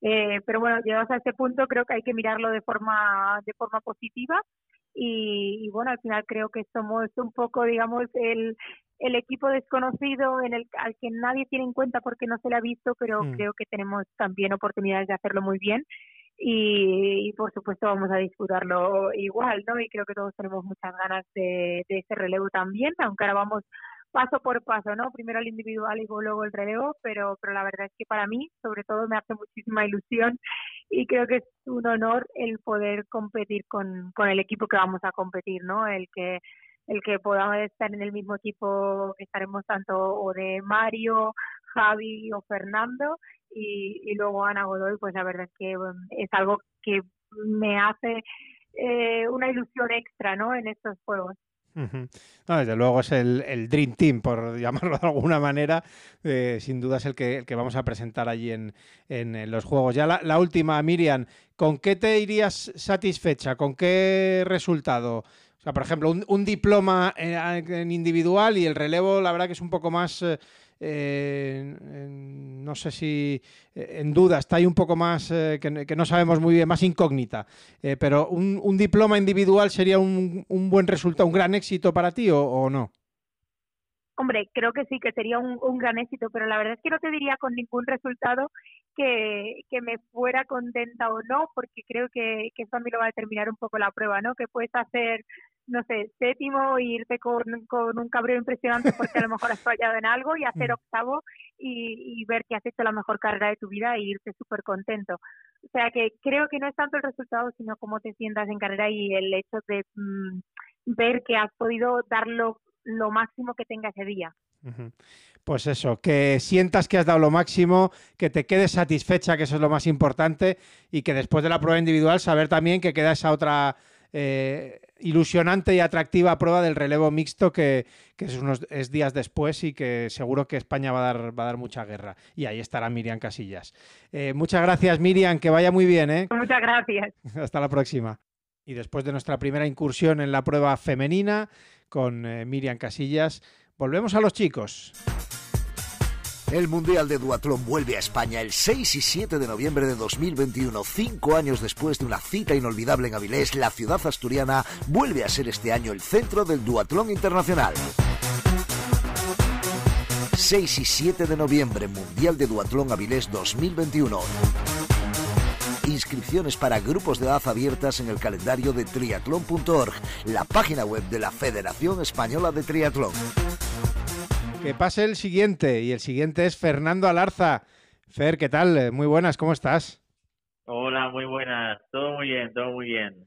eh, pero bueno, llegados a este punto creo que hay que mirarlo de forma, de forma positiva y, bueno, al final creo que somos un poco, digamos, el, el equipo desconocido en el al que nadie tiene en cuenta porque no se le ha visto, pero mm. creo que tenemos también oportunidades de hacerlo muy bien y, por supuesto vamos a disputarlo igual, ¿no? Y creo que todos tenemos muchas ganas de, de ese relevo también, aunque ahora vamos paso por paso, ¿no? Primero el individual y luego el relevo, pero, pero la verdad es que para mí, sobre todo, me hace muchísima ilusión y creo que es un honor el poder competir con, con el equipo que vamos a competir, ¿no? El que el que podamos estar en el mismo equipo que estaremos tanto o de Mario, Javi o Fernando y, y luego Ana Godoy, pues la verdad es que es algo que me hace eh, una ilusión extra, ¿no? En estos juegos. No, desde luego es el, Dream Team, por llamarlo de alguna manera. Eh, sin duda es el que, el que, vamos a presentar allí en, en, los juegos. Ya la, última, Miriam, ¿con qué te irías satisfecha? ¿Con qué resultado? Por ejemplo, un, diploma en, individual y el relevo, la verdad que es un poco más... Eh, eh, no sé si eh, en duda, está ahí un poco más, eh, que, no sabemos muy bien, más incógnita. pero un, diploma individual sería un, buen resultado, un gran éxito para ti o, no? Hombre, creo que sí, que sería un, gran éxito, pero la verdad es que no te diría con ningún resultado que, me fuera contenta o no, porque creo que, que eso a mí lo va a determinar un poco la prueba, ¿no? Que puedes hacer no sé, séptimo e irte con, con un cabreo impresionante porque a lo mejor has fallado en algo y hacer mm. octavo y, ver que has hecho la mejor carrera de tu vida e irte súper contento. O sea que creo que no es tanto el resultado, sino cómo te sientas en carrera y el hecho de mm, ver que has podido dar lo, máximo que tenga ese día. Pues eso, que sientas que has dado lo máximo, que te quedes satisfecha, que eso es lo más importante, y que después de la prueba individual saber también que queda esa otra eh, ilusionante y atractiva prueba del relevo mixto que, es unos días después y que seguro que España va a dar, va a dar mucha guerra. Y ahí estará Miriam Casillas. Eh, muchas gracias, Miriam, que vaya muy bien. ¿eh? Muchas gracias. Hasta la próxima. Y después de nuestra primera incursión en la prueba femenina con Miriam Casillas, volvemos a los chicos. El Mundial de Duatlón vuelve a España el 6 y 7 de noviembre de 2021. Cinco años después de una cita inolvidable en Avilés, la ciudad asturiana vuelve a ser este año el centro del Duatlón Internacional. 6 y 7 de noviembre, Mundial de Duatlón Avilés 2021. Inscripciones para grupos de edad abiertas en el calendario de triatlón.org, la página web de la Federación Española de Triatlón. Que pase el siguiente, y el siguiente es Fernando Alarza. Fer, ¿qué tal? Muy buenas, ¿cómo estás? Hola, muy buenas. Todo muy bien, todo muy bien.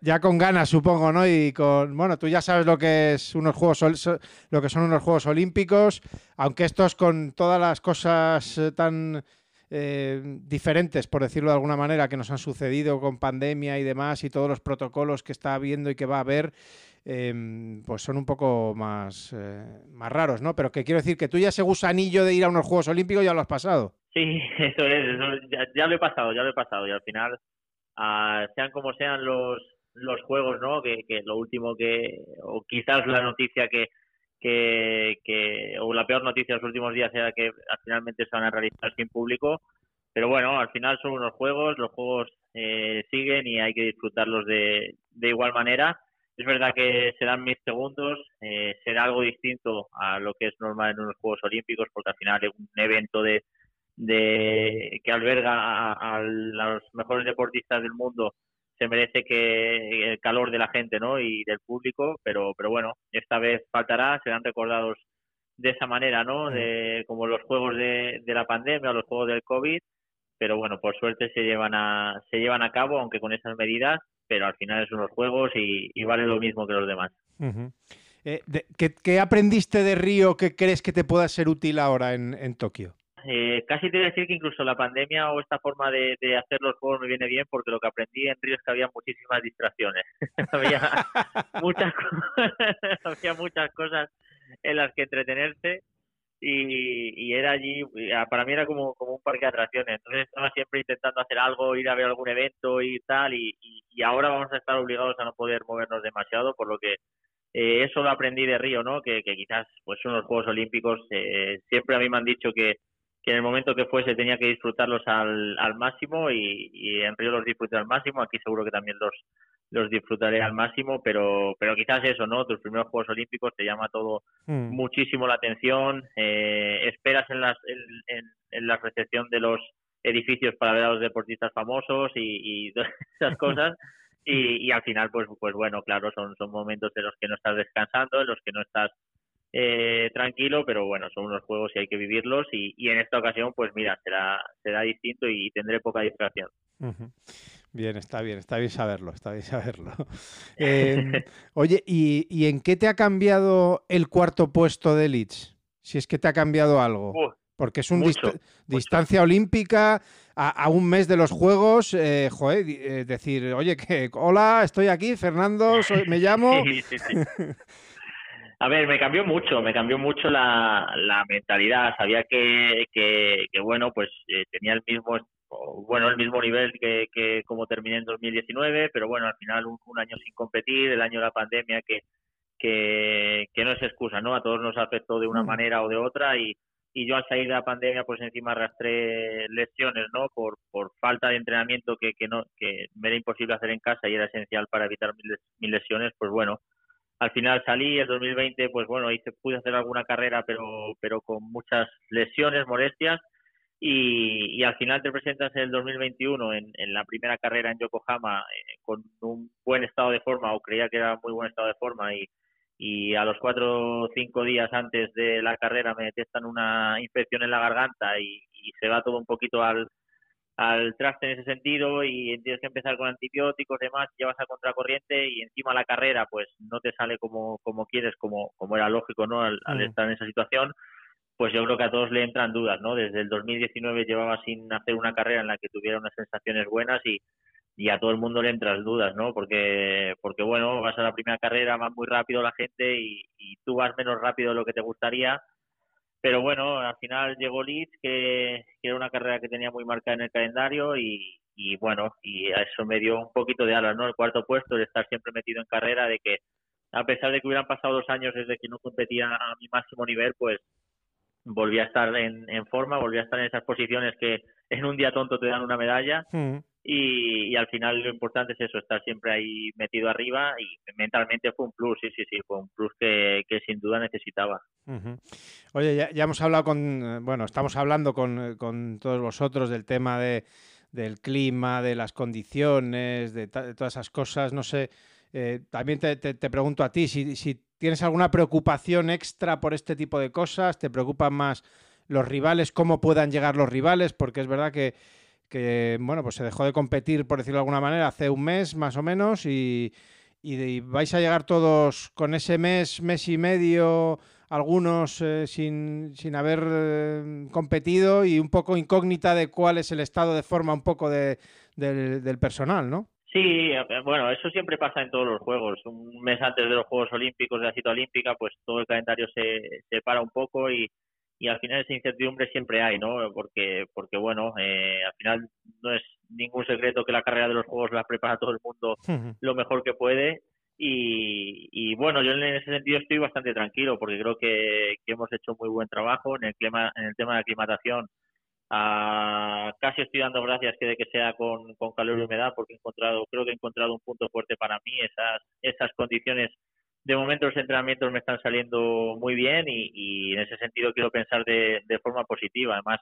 Ya, con ganas, supongo, ¿no? Y con, bueno, tú ya sabes lo que es unos juegos, lo que son unos Juegos Olímpicos, aunque estos con todas las cosas eh, tan eh, diferentes, por decirlo de alguna manera, que nos han sucedido con pandemia y demás, y todos los protocolos que está habiendo y que va a haber, Em, pues son un poco más, eh, más raros, ¿no? Pero que quiero decir que tú ya ese gusanillo de ir a unos Juegos Olímpicos ya lo has pasado. Sí, eso es, ya, lo he pasado, ya lo he pasado y al final, ah, sean como sean los, los juegos, ¿no? Que, que lo último que, o quizás la noticia que, que, que, o la peor noticia de los últimos días era que finalmente se van a realizar sin público, pero bueno, al final son unos juegos, los juegos eh, siguen y hay que disfrutarlos de, de igual manera es verdad que serán mis segundos, eh, será algo distinto a lo que es normal en unos Juegos Olímpicos, porque al final es un evento de, de que alberga a, los mejores deportistas del mundo se merece que el calor de la gente ¿no? y del público, pero, pero bueno, esta vez faltará, serán recordados de esa manera, ¿no? De, como los juegos de, de la pandemia o los juegos del COVID, pero bueno, por suerte se llevan a, se llevan a cabo, aunque con esas medidas, pero al final es unos juegos y, vale lo mismo que los demás. Eh, ¿qué, aprendiste de Río que crees que te pueda ser útil ahora en, Tokio? Eh, casi te voy a decir que incluso la pandemia o esta forma de, hacer los juegos me viene bien porque lo que aprendí en Río es que había muchísimas distracciones. había, muchas, había muchas cosas en las que entretenerse y, era allí, para mí era como, como un parque de atracciones, entonces estaba siempre intentando hacer algo, ir a ver algún evento y tal, y, y, ahora vamos a estar obligados a no poder movernos demasiado, por lo que eh, eso lo aprendí de Río, ¿no? Que, que quizás pues son los Juegos Olímpicos, eh, siempre a mí me han dicho que, que en el momento que fuese tenía que disfrutarlos al, al máximo y, y en Río los disfruté al máximo, aquí seguro que también los, los disfrutaré al máximo, pero, pero quizás eso, ¿no? Tus primeros Juegos Olímpicos te llama todo hmm. muchísimo la atención, eh, esperas en, las, en, en, la recepción de los edificios para ver a los deportistas famosos y, y esas cosas. Y, y, al final, pues, pues bueno, claro, son, son momentos en los que no estás descansando, en los que no estás eh, tranquilo, pero bueno, son unos juegos y hay que vivirlos y, y en esta ocasión, pues mira, será, será distinto y tendré poca distracción. Bien, está bien, está bien saberlo, está bien saberlo. Em, oye, ¿y, ¿y, en qué te ha cambiado el cuarto puesto de Leeds? Si es que te ha cambiado algo. Porque es una distancia olímpica a, un mes de los Juegos, eh, joder, eh, decir, oye, que hola, estoy aquí, Fernando, me llamo. A ver, me cambió mucho, me cambió mucho la, la mentalidad. Sabía que, que, que bueno, pues eh, tenía el mismo bueno, el mismo nivel que, que como terminé en 2019, pero bueno, al final un, año sin competir, el año de la pandemia que, que, que, no es excusa, ¿no? A todos nos afectó de una mm. manera o de otra y, y yo al salir de la pandemia pues encima arrastré lesiones, ¿no? Por, por falta de entrenamiento que, que, no, que me era imposible hacer en casa y era esencial para evitar mis lesiones, pues bueno, al final salí, el 2020 pues bueno, hice, pude hacer alguna carrera pero, pero con muchas lesiones, molestias y, y, al final te presentas en el 2021 en, en la primera carrera en Yokohama eh, con un buen estado de forma o creía que era muy buen estado de forma y, y a los cuatro o cinco días antes de la carrera me detectan una infección en la garganta y, y se va todo un poquito al, al traste en ese sentido y tienes que empezar con antibióticos y demás, llevas a contracorriente y encima la carrera pues no te sale como, como quieres, como, como era lógico ¿no? al, al estar en esa situación pues yo creo que a todos le entran dudas, ¿no? Desde el 2019 llevaba sin hacer una carrera en la que tuviera unas sensaciones buenas y, y a todo el mundo le entran dudas, ¿no? Porque, porque bueno, vas a la primera carrera, va muy rápido la gente y, y tú vas menos rápido de lo que te gustaría. Pero bueno, al final llegó Leeds, que, que, era una carrera que tenía muy marcada en el calendario y, y bueno, y a eso me dio un poquito de alas, ¿no? El cuarto puesto, de estar siempre metido en carrera, de que a pesar de que hubieran pasado dos años desde que no competía a mi máximo nivel, pues volví a estar en, en, forma, volví a estar en esas posiciones que en un día tonto te dan una medalla mm. Y, y, al final lo importante es eso, estar siempre ahí metido arriba y mentalmente fue un plus, sí, sí, sí, fue un plus que, que sin duda necesitaba. Oye, ya, ya, hemos hablado con, bueno, estamos hablando con, con todos vosotros del tema de, del clima, de las condiciones, de, de todas esas cosas, no sé, eh, también te, te, te, pregunto a ti si, si ¿Tienes alguna preocupación extra por este tipo de cosas? ¿Te preocupan más los rivales, cómo puedan llegar los rivales? Porque es verdad que, que bueno, pues se dejó de competir, por decirlo de alguna manera, hace un mes más o menos y, y, vais a llegar todos con ese mes, mes y medio, algunos eh, sin, sin, haber eh, competido y un poco incógnita de cuál es el estado de forma un poco de, de, del personal, ¿no? Sí, eh, bueno, eso siempre pasa en todos los juegos. Un mes antes de los Juegos Olímpicos, de la cita olímpica, pues todo el calendario se, se para un poco y, y al final esa incertidumbre siempre hay, ¿no? Porque, porque bueno, eh, al final no es ningún secreto que la carrera de los Juegos la prepara todo el mundo lo mejor que puede. Y, y bueno, yo en ese sentido estoy bastante tranquilo porque creo que, que hemos hecho muy buen trabajo en el, clima, en el tema de aclimatación Ah, casi estoy dando gracias que de que sea con, con calor y humedad porque he encontrado, creo que he encontrado un punto fuerte para mí. Esas, esas condiciones, de momento los entrenamientos me están saliendo muy bien y, y en ese sentido quiero pensar de, de, forma positiva. Además,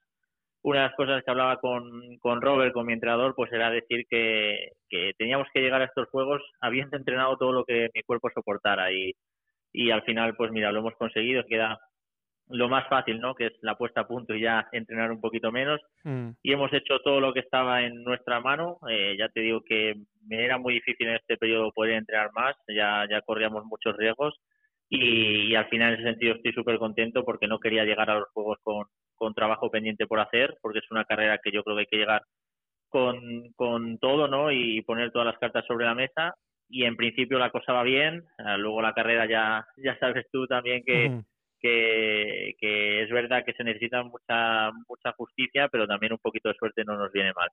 una de las cosas que hablaba con, con Robert, con mi entrenador, pues era decir que, que teníamos que llegar a estos juegos habiendo entrenado todo lo que mi cuerpo soportara y, y al final, pues mira, lo hemos conseguido. Queda lo más fácil, ¿no? Que es la puesta a punto y ya entrenar un poquito menos. Mm. Y hemos hecho todo lo que estaba en nuestra mano. Eh, ya te digo que me era muy difícil en este periodo poder entrenar más. Ya, ya corríamos muchos riesgos. Y, y al final, en ese sentido, estoy súper contento porque no quería llegar a los Juegos con, con trabajo pendiente por hacer, porque es una carrera que yo creo que hay que llegar con, con todo, ¿no? Y poner todas las cartas sobre la mesa. Y en principio la cosa va bien. Ah, luego la carrera ya, ya sabes tú también que que, que es verdad que se necesita mucha mucha justicia, pero también un poquito de suerte no nos viene mal.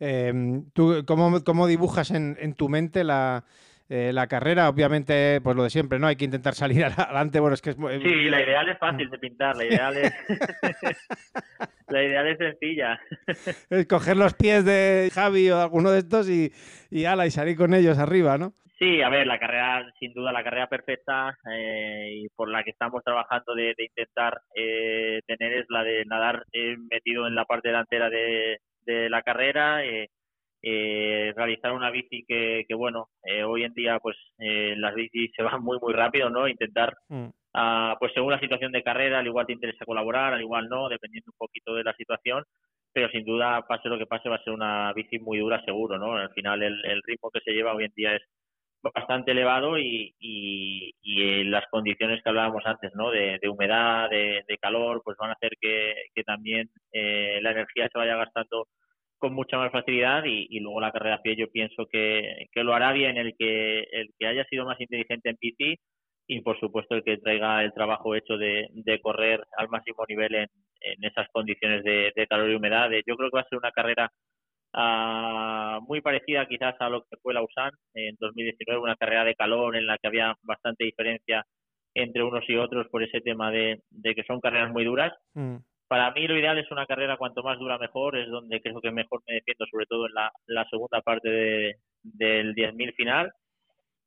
Em, ¿Tú cómo, cómo dibujas en, en tu mente la, eh, la carrera, obviamente, pues lo de siempre, ¿no? Hay que intentar salir adelante. Bueno, es que es Sí, la ideal es fácil de pintar, la ideal es. la ideal es sencilla. Es coger los pies de Javi o alguno de estos y, y ala, y salir con ellos arriba, ¿no? Sí, a ver, la carrera, sin duda, la carrera perfecta eh, y por la que estamos trabajando de, intentar eh, tener es la de nadar metido en la parte delantera de, de la carrera, eh, realizar una bici que, que bueno, eh, hoy en día pues eh, las bicis se van muy muy rápido, ¿no? Intentar, mm. Ah, pues según la situación de carrera, al igual te interesa colaborar, al igual no, dependiendo un poquito de la situación, pero sin duda, pase lo que pase, va a ser una bici muy dura seguro, ¿no? Al final el, ritmo que se lleva hoy en día es bastante elevado y, y, y las condiciones que hablábamos antes, ¿no? De, de humedad, de, de, calor, pues van a hacer que, también eh, la energía se vaya gastando con mucha más facilidad y, luego la carrera a pie yo pienso que, que, lo hará bien el que el que haya sido más inteligente en bici y por supuesto el que traiga el trabajo hecho de, de correr al máximo nivel en, en esas condiciones de, de, calor y humedad. Yo creo que va a ser una carrera uh, muy parecida quizás a lo que fue la USAN en 2019, una carrera de calor en la que había bastante diferencia entre unos y otros por ese tema de, de que son carreras muy duras. Mm para mí lo ideal es una carrera cuanto más dura mejor, es donde creo que mejor me defiendo, sobre todo en la, la segunda parte de, del 10.000 final.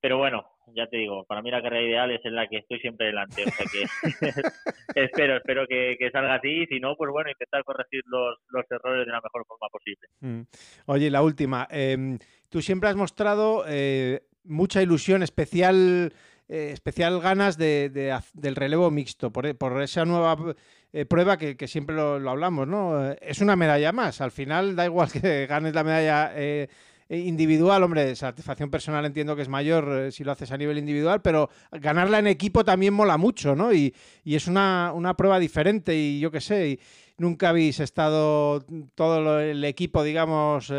Pero bueno, ya te digo, para mí la carrera ideal es en la que estoy siempre delante, o sea que espero, espero que, salga así, si no, pues bueno, intentar corregir los, los errores de la mejor forma posible. Mm. Oye, la última, eh, tú siempre has mostrado eh, mucha ilusión especial eh, especial ganas de, del relevo mixto, por, por esa nueva eh, prueba que, siempre lo, hablamos, ¿no? Es una medalla más. Al final da igual que ganes la medalla eh, individual, hombre, satisfacción personal entiendo que es mayor si lo haces a nivel individual, pero ganarla en equipo también mola mucho, ¿no? Y, es una, prueba diferente y yo qué sé, y nunca habéis estado todo el equipo, digamos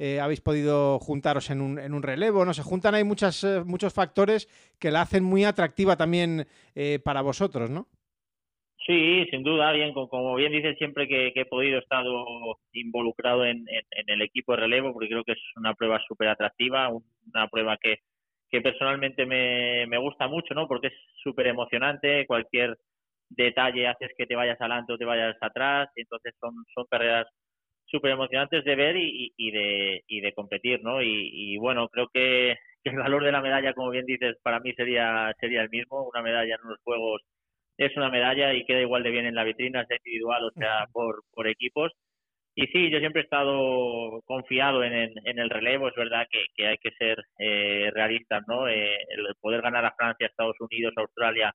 eh, habéis podido juntaros en un, en un, relevo, ¿no? Se juntan hay muchas, eh, muchos factores que la hacen muy atractiva también eh, para vosotros, ¿no? Sí, sin duda, bien, como bien dices siempre que, he podido estar involucrado en, el equipo de relevo, porque creo que es una prueba súper atractiva, una prueba que, personalmente me, gusta mucho, ¿no? Porque es súper emocionante, cualquier detalle haces que te vayas adelante o te vayas atrás, y entonces son, son carreras súper emocionantes de ver y, y, de, y de competir, ¿no? Y, bueno, creo que, el valor de la medalla, como bien dices, para mí sería, sería el mismo. Una medalla en unos juegos es una medalla y queda igual de bien en la vitrina, sea individual o sea por, por equipos. Y sí, yo siempre he estado confiado en, en, el relevo. Es verdad que, que hay que ser eh, realistas, ¿no? Eh, el poder ganar a Francia, Estados Unidos, Australia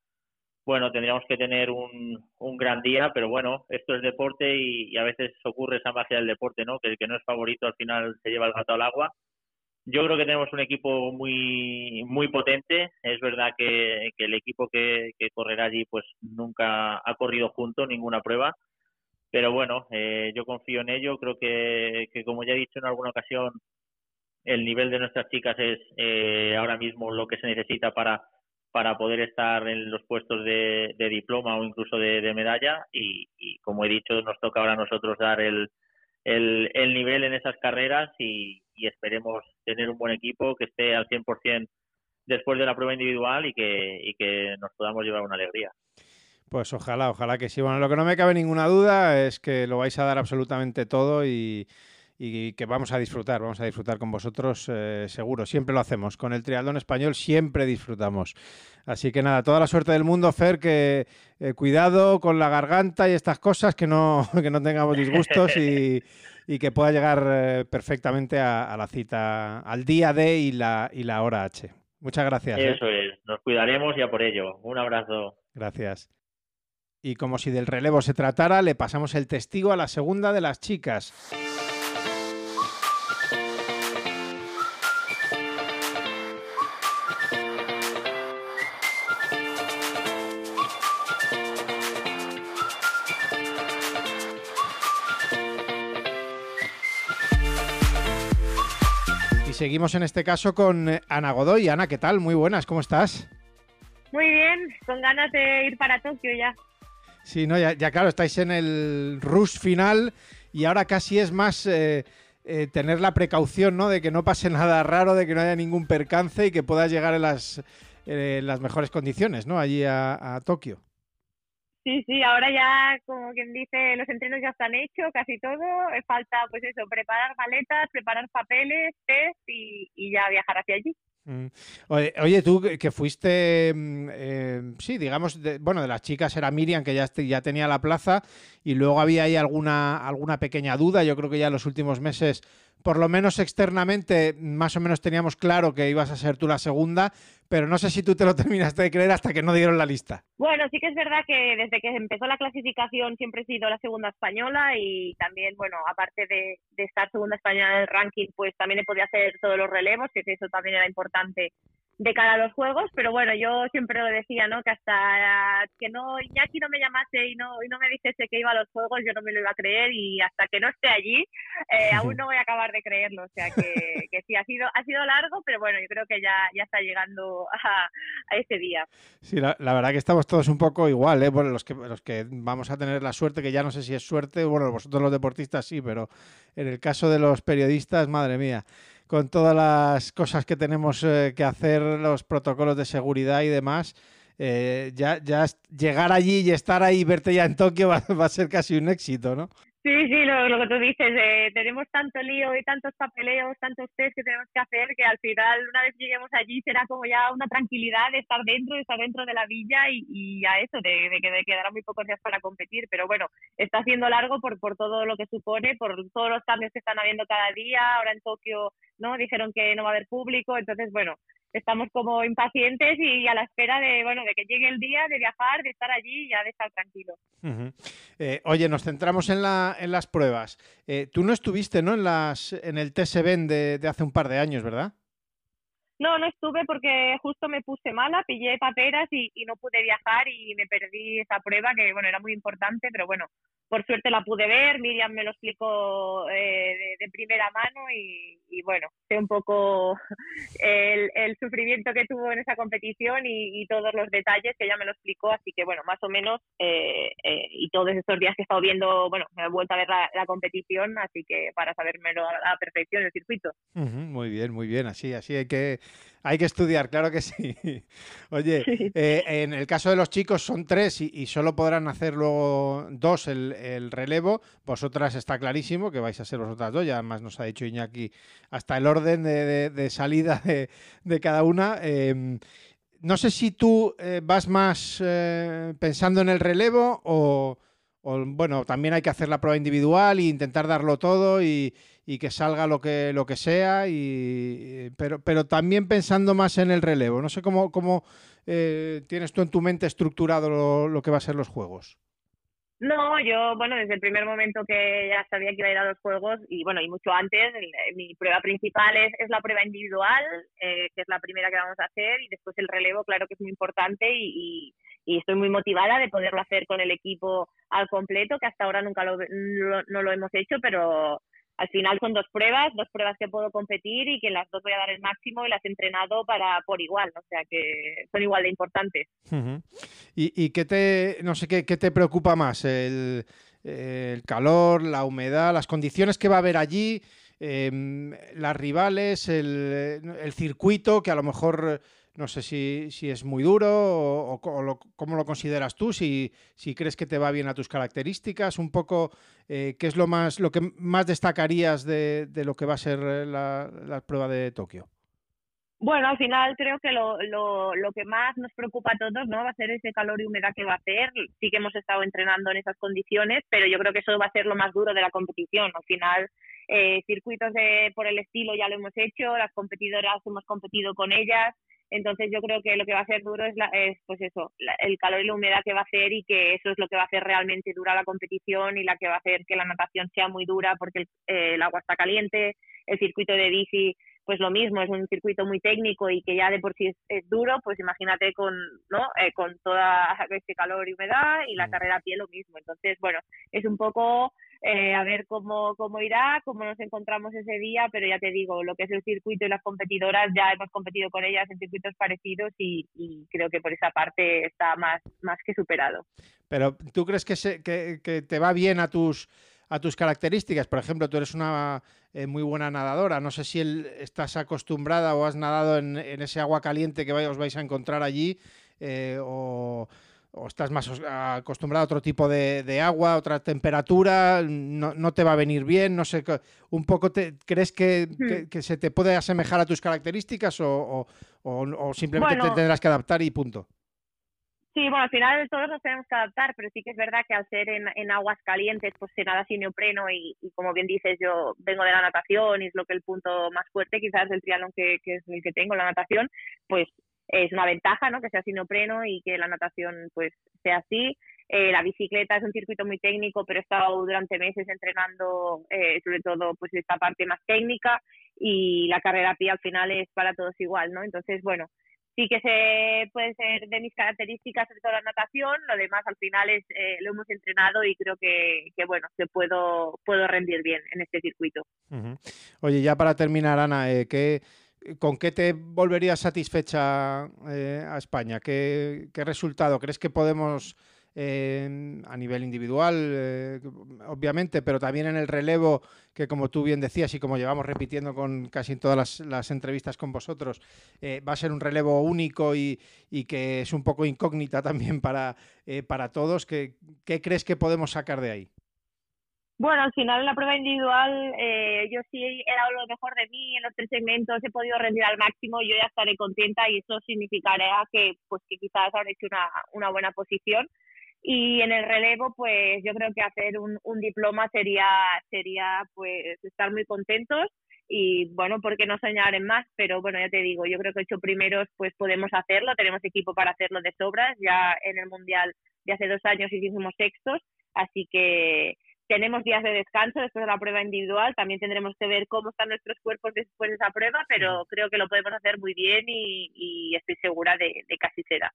bueno, tendríamos que tener un, un gran día, pero bueno, esto es deporte y, a veces ocurre esa magia del deporte, ¿no? Que el que no es favorito al final se lleva el gato al agua. Yo creo que tenemos un equipo muy muy potente. Es verdad que, el equipo que, correrá allí pues nunca ha corrido junto ninguna prueba. Pero bueno, eh, yo confío en ello. Creo que, como ya he dicho en alguna ocasión, el nivel de nuestras chicas es eh, ahora mismo lo que se necesita para para poder estar en los puestos de, diploma o incluso de, medalla y, como he dicho nos toca ahora a nosotros dar el, el, nivel en esas carreras y, esperemos tener un buen equipo que esté al 100% después de la prueba individual y que, y que nos podamos llevar una alegría. Pues ojalá, ojalá que sí. Bueno, lo que no me cabe ninguna duda es que lo vais a dar absolutamente todo y, y que vamos a disfrutar, vamos a disfrutar con vosotros eh, seguro, siempre lo hacemos, con el triatlón español siempre disfrutamos. Así que nada, toda la suerte del mundo, Fer, que eh, cuidado con la garganta y estas cosas, que no, que no tengamos disgustos y, y que pueda llegar eh, perfectamente a, la cita, al día D y la, y la hora H. Muchas gracias. Eso es, nos cuidaremos ya por ello. Un abrazo. Gracias. Y como si del relevo se tratara, le pasamos el testigo a la segunda de las chicas. Seguimos en este caso con eh, Ana Godoy. Ana, ¿qué tal? Muy buenas, ¿cómo estás? Muy bien, con ganas de ir para Tokio ya. Sí, no, ya, claro, estáis en el rush final y ahora casi es más eh, eh, tener la precaución, ¿no? De que no pase nada raro, de que no haya ningún percance y que puedas llegar en las, las mejores condiciones, ¿no? Allí a, Tokio. Sí, sí, ahora ya, como quien dice, los entrenos ya están hechos, casi todo. Falta, pues eso, preparar maletas, preparar papeles, test y ya viajar hacia allí. Mm. Oye, tú que fuiste, mm, eh, sí, digamos, bueno, de las chicas era Miriam, que ya, ya tenía la plaza, y luego había ahí alguna, alguna pequeña duda. Yo creo que ya en los últimos meses por lo menos externamente, más o menos teníamos claro que ibas a ser tú la segunda, pero no sé si tú te lo terminaste de creer hasta que no dieron la lista. Bueno, sí que es verdad que desde que empezó la clasificación siempre he sido la segunda española y también, bueno, aparte de, estar segunda española en el ranking, pues también he podido hacer todos los relevos, que eso también era importante de cara a los juegos, pero bueno, yo siempre lo decía, ¿no? Que hasta que no Iñaki no me llamase y no y no me dijese que iba a los juegos, yo no me lo iba a creer y hasta que no esté allí, eh, aún no voy a acabar de creerlo. O sea que, que sí, ha sido ha sido largo, pero bueno, yo creo que ya, ya está llegando a, a ese día. Sí, la, verdad que estamos todos un poco igual, ¿eh? Bueno, los que, los que vamos a tener la suerte, que ya no sé si es suerte, bueno, vosotros los deportistas sí, pero en el caso de los periodistas, madre mía con todas las cosas que tenemos eh, que hacer, los protocolos de seguridad y demás, eh, ya, ya llegar allí y estar ahí y verte ya en Tokio va, va, a ser casi un éxito, ¿no? Sí, sí, lo, lo que tú dices, eh, tenemos tanto lío y tantos papeleos, tantos test que tenemos que hacer que al final, una vez lleguemos allí, será como ya una tranquilidad de estar dentro, de estar dentro de la villa y, y a eso, de, de que de quedará muy pocos días para competir. Pero bueno, está haciendo largo por, por todo lo que supone, por todos los cambios que están habiendo cada día. Ahora en Tokio, ¿no? Dijeron que no va a haber público, entonces, bueno, estamos como impacientes y a la espera de bueno de que llegue el día de viajar de estar allí y ya de estar tranquilo. Eh, oye nos centramos en, la, en las pruebas. Eh, tú no estuviste no en las en el TSB de, de hace un par de años verdad no, no estuve porque justo me puse mala, pillé paperas y, y, no pude viajar y me perdí esa prueba que, bueno, era muy importante, pero bueno, por suerte la pude ver, Miriam me lo explicó eh, de, primera mano y, bueno, sé un poco el, sufrimiento que tuvo en esa competición y, todos los detalles que ella me lo explicó, así que bueno, más o menos, eh, eh, y todos estos días que he estado viendo, bueno, me he vuelto a ver la, competición, así que para sabérmelo a la perfección el circuito. muy bien, muy bien, así, así hay que hay que estudiar, claro que sí. Oye, eh, en el caso de los chicos son tres y, solo podrán hacer luego dos el, relevo. Vosotras está clarísimo que vais a ser vosotras dos, ya además nos ha dicho Iñaki hasta el orden de, salida de, cada una. Em, no sé si tú eh, vas más eh, pensando en el relevo o, bueno, también hay que hacer la prueba individual e intentar darlo todo y, y que salga lo que, lo que sea, y, pero, pero también pensando más en el relevo. No sé cómo, cómo eh, tienes tú en tu mente estructurado lo, que va a ser los juegos. No, yo, bueno, desde el primer momento que ya sabía que iba a ir a los juegos y bueno, y mucho antes, mi prueba principal es, es la prueba individual, eh, que es la primera que vamos a hacer, y después el relevo, claro que es muy importante y, y, estoy muy motivada de poderlo hacer con el equipo al completo, que hasta ahora nunca lo, no lo hemos hecho, pero, al final son dos pruebas, dos pruebas que puedo competir y que las dos voy a dar el máximo y las he entrenado para por igual, o sea que son igual de importantes. ¿Y, qué te, no sé qué, qué te preocupa más? El, calor, la humedad, las condiciones que va a haber allí, em, las rivales, el, el circuito que a lo mejor no sé si, si es muy duro o, cómo lo consideras tú, si, si, crees que te va bien a tus características, un poco eh, qué es lo más lo que más destacarías de, de lo que va a ser eh, la, la, prueba de Tokio. Bueno, al final creo que lo, lo, lo, que más nos preocupa a todos no va a ser ese calor y humedad que va a hacer. Sí que hemos estado entrenando en esas condiciones, pero yo creo que eso va a ser lo más duro de la competición. Al final, eh, circuitos de, por el estilo ya lo hemos hecho, las competidoras hemos competido con ellas, entonces yo creo que lo que va a ser duro es, la, es pues eso, el calor y la humedad que va a hacer y que eso es lo que va a hacer realmente dura la competición y la que va a hacer que la natación sea muy dura porque el, agua está caliente, el circuito de bici pues lo mismo, es un circuito muy técnico y que ya de por sí es, duro, pues imagínate con, ¿no? Eh, con toda este calor y humedad y la mm. carrera a pie lo mismo. Entonces, bueno, es un poco eh, a ver cómo, cómo irá, cómo nos encontramos ese día, pero ya te digo, lo que es el circuito y las competidoras, ya hemos competido con ellas en circuitos parecidos y, creo que por esa parte está más, más que superado. Pero ¿tú crees que, se, que, que te va bien a tus a tus características. Por ejemplo, tú eres una eh, muy buena nadadora. No sé si estás acostumbrada o has nadado en, ese agua caliente que os vais a encontrar allí eh, o, estás más acostumbrada a otro tipo de, agua, otra temperatura, no, te va a venir bien, no sé, un poco te, ¿crees que, hmm. se te puede asemejar a tus características o, simplemente te tendrás que adaptar y punto? Sí, bueno, al final todos nos tenemos que adaptar, pero sí que es verdad que al ser en, aguas calientes, pues se nada sin neopreno y, y, como bien dices, yo vengo de la natación y es lo que el punto más fuerte quizás del triatlón que, que es el que tengo, la natación, pues es una ventaja, ¿no? Que sea sin neopreno y que la natación pues sea así. Eh, la bicicleta es un circuito muy técnico, pero he estado durante meses entrenando eh, sobre todo pues esta parte más técnica y la carrera a pie al final es para todos igual, ¿no? Entonces, bueno, sí que se puede ser de mis características, sobre todo la natación, lo demás al final es eh, lo hemos entrenado y creo que, bueno, que puedo, puedo rendir bien en este circuito. Oye, ya para terminar, Ana, eh, ¿qué, ¿con qué te volverías satisfecha eh, a España? ¿Qué, ¿Qué resultado crees que podemos a nivel individual, eh, obviamente, pero también en el relevo, que como tú bien decías y como llevamos repitiendo con casi todas las, entrevistas con vosotros, eh, va a ser un relevo único y, que es un poco incógnita también para, eh, para todos. ¿Qué, ¿Qué crees que podemos sacar de ahí? Bueno, al final en la prueba individual yo sí he dado lo mejor de mí en los tres segmentos, he podido rendir al máximo, yo ya estaré contenta y eso significará que pues que quizás habré hecho una, una buena posición. Y en el relevo, pues yo creo que hacer un, un diploma sería, sería pues estar muy contentos y bueno, ¿por qué no soñar en más? Pero bueno, ya te digo, yo creo que hecho primeros pues podemos hacerlo, tenemos equipo para hacerlo de sobras, ya en el Mundial de hace dos años hicimos sextos, así que tenemos días de descanso después de la prueba individual, también tendremos que ver cómo están nuestros cuerpos después de esa prueba, pero creo que lo podemos hacer muy bien y, y estoy segura de, de que así será.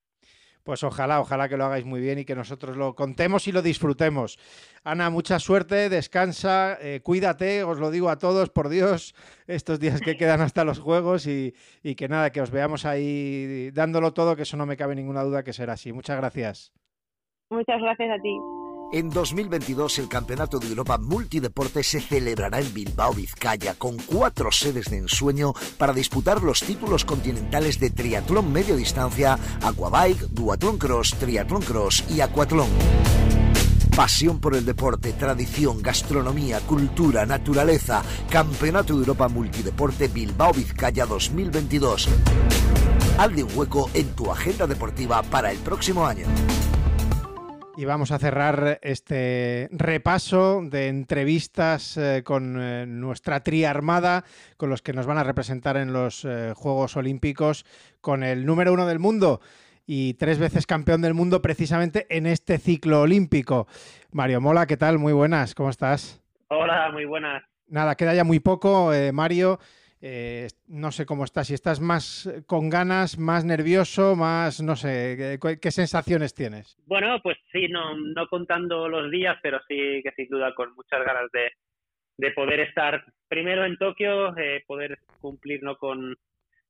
Pues ojalá, ojalá que lo hagáis muy bien y que nosotros lo contemos y lo disfrutemos. Ana, mucha suerte, descansa, eh, cuídate, os lo digo a todos, por Dios, estos días que quedan hasta los juegos y, y, que nada, que os veamos ahí dándolo todo, que eso no me cabe ninguna duda que será así. Muchas gracias. Muchas gracias a ti. En 2022 el Campeonato de Europa Multideporte se celebrará en Bilbao, Vizcaya, con cuatro sedes de ensueño para disputar los títulos continentales de triatlón medio distancia, aquabike, duatlón cross, triatlón cross y aquatlón. Pasión por el deporte, tradición, gastronomía, cultura, naturaleza. Campeonato de Europa Multideporte Bilbao Vizcaya 2022. Hazle un hueco en tu agenda deportiva para el próximo año. Y vamos a cerrar este repaso de entrevistas eh, con eh, nuestra triarmada, con los que nos van a representar en los eh, Juegos Olímpicos, con el número uno del mundo y tres veces campeón del mundo precisamente en este ciclo olímpico. Mario Mola, ¿qué tal? Muy buenas, ¿cómo estás? Hola, muy buenas. Nada, queda ya muy poco, Mario. Eh, no sé cómo estás, si estás más eh, con ganas, más nervioso, más, no sé, ¿qué, sensaciones tienes? Bueno, pues sí, no, no contando los días, pero sí que sin duda con muchas ganas de, de poder estar primero en Tokio, eh, poder cumplir ¿no? con,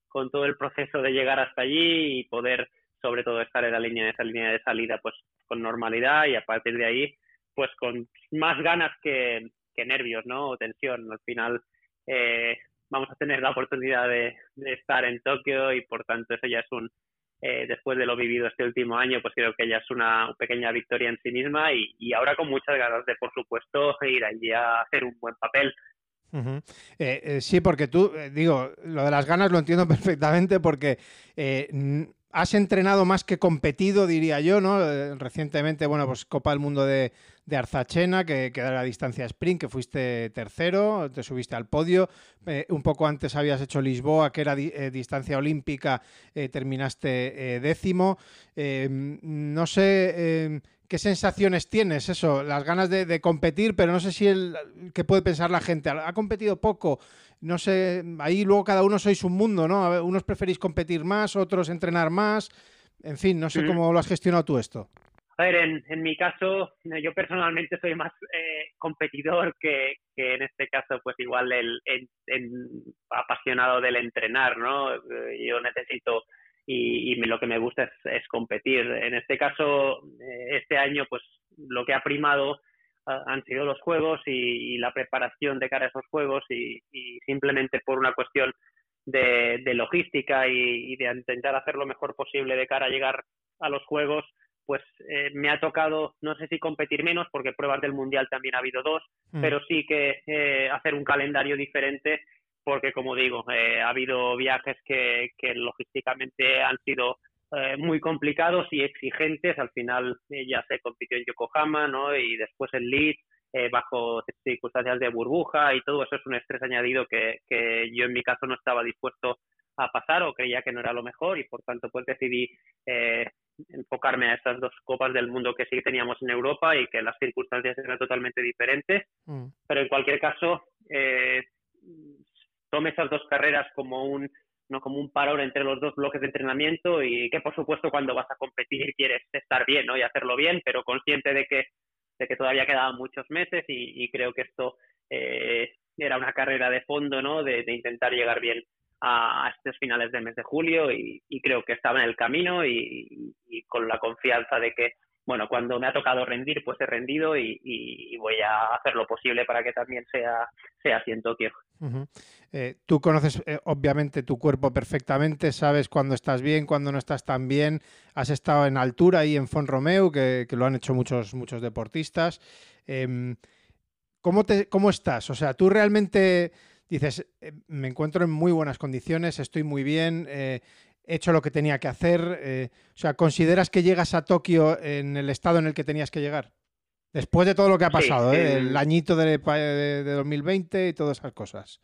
con todo el proceso de llegar hasta allí y poder sobre todo estar en la línea de esa línea de salida pues con normalidad y a partir de ahí pues con más ganas que, que nervios, ¿no? O tensión. Al final eh, vamos a tener la oportunidad de, estar en Tokio y por tanto eso ya es un, eh, después de lo vivido este último año, pues creo que ya es una pequeña victoria en sí misma y, ahora con muchas ganas de, por supuesto, ir allí a hacer un buen papel. Eh, eh, sí, porque tú, digo, lo de las ganas lo entiendo perfectamente porque has entrenado más que competido, diría yo, ¿no? recientemente, bueno, pues Copa del Mundo de, de Arzachena, que, que era la distancia sprint, que fuiste tercero, te subiste al podio. Eh, un poco antes habías hecho Lisboa, que era eh, distancia olímpica, eh, terminaste décimo. no sé qué sensaciones tienes, eso, las ganas de, competir, pero no sé si el qué puede pensar la gente. Ha competido poco, no sé, ahí luego cada uno sois un mundo, ¿no? Unos preferís competir más, otros entrenar más. En fin, no sé cómo lo has gestionado tú esto. A ver, en, en mi caso, yo personalmente soy más eh, competidor que, que, en este caso, pues igual el, apasionado del entrenar, ¿no? Eh, yo necesito y, y, lo que me gusta es, es, competir. En este caso, eh, este año, pues lo que ha primado han sido los juegos y, la preparación de cara a esos juegos y, y simplemente por una cuestión de, de logística y, de intentar hacer lo mejor posible de cara a llegar a los juegos, pues eh, me ha tocado, no sé si competir menos, porque pruebas del Mundial también ha habido dos, mm. pero sí que eh, hacer un calendario diferente, porque como digo, eh, ha habido viajes que, que logísticamente han sido muy complicados y exigentes. Al final ya se compitió en Yokohama, ¿no? Y después en Leeds, bajo circunstancias de burbuja y todo eso es un estrés añadido que, que yo en mi caso no estaba dispuesto a pasar o creía que no era lo mejor y por tanto pues decidí eh, enfocarme a estas dos copas del mundo que sí teníamos en Europa y que las circunstancias eran totalmente diferentes. Mm. Pero en cualquier caso, eh, tome esas dos carreras como un no como un parón entre los dos bloques de entrenamiento y que por supuesto cuando vas a competir quieres estar bien ¿no? y hacerlo bien, pero consciente de que, de que todavía quedaban muchos meses y, creo que esto eh, era una carrera de fondo ¿no? de intentar llegar bien a, estos finales del mes de julio y, creo que estaba en el camino y, con la confianza de que, bueno, cuando me ha tocado rendir, pues he rendido y, voy a hacer lo posible para que también sea, sea así en Tokio. Tú conoces eh, obviamente tu cuerpo perfectamente, sabes cuándo estás bien, cuándo no estás tan bien. Has estado en altura y en Font Romeu, que, lo han hecho muchos, muchos deportistas. Em, ¿cómo, te, ¿Cómo estás? O sea, tú realmente dices, eh, me encuentro en muy buenas condiciones, estoy muy bien, eh, hecho lo que tenía que hacer. Eh, o sea, ¿consideras que llegas a Tokio en el estado en el que tenías que llegar? Después de todo lo que ha pasado, el añito de, de, 2020 y todas esas cosas.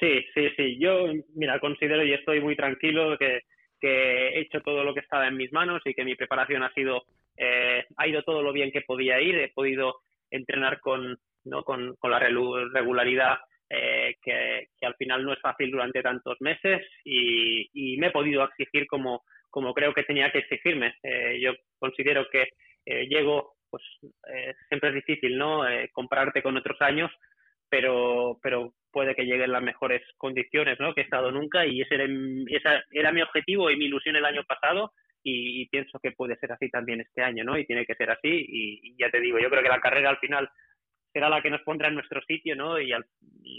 Sí, sí, sí. Yo, mira, considero y estoy muy tranquilo que, he hecho todo lo que estaba en mis manos y que mi preparación ha sido, ha ido todo lo bien que podía ir. He podido entrenar con, ¿no? con, con la regularidad eh, que, al final no es fácil durante tantos meses y, me he podido exigir como, como creo que tenía que exigirme. Eh, yo considero que eh, llego, pues siempre es difícil, ¿no? compararte con otros años, pero, pero puede que lleguen las mejores condiciones, ¿no? Que he estado nunca y ese era, era mi objetivo y mi ilusión el año pasado y, pienso que puede ser así también este año, ¿no? Y tiene que ser así y ya te digo, yo creo que la carrera al final será la que nos pondrá en nuestro sitio, ¿no? Y,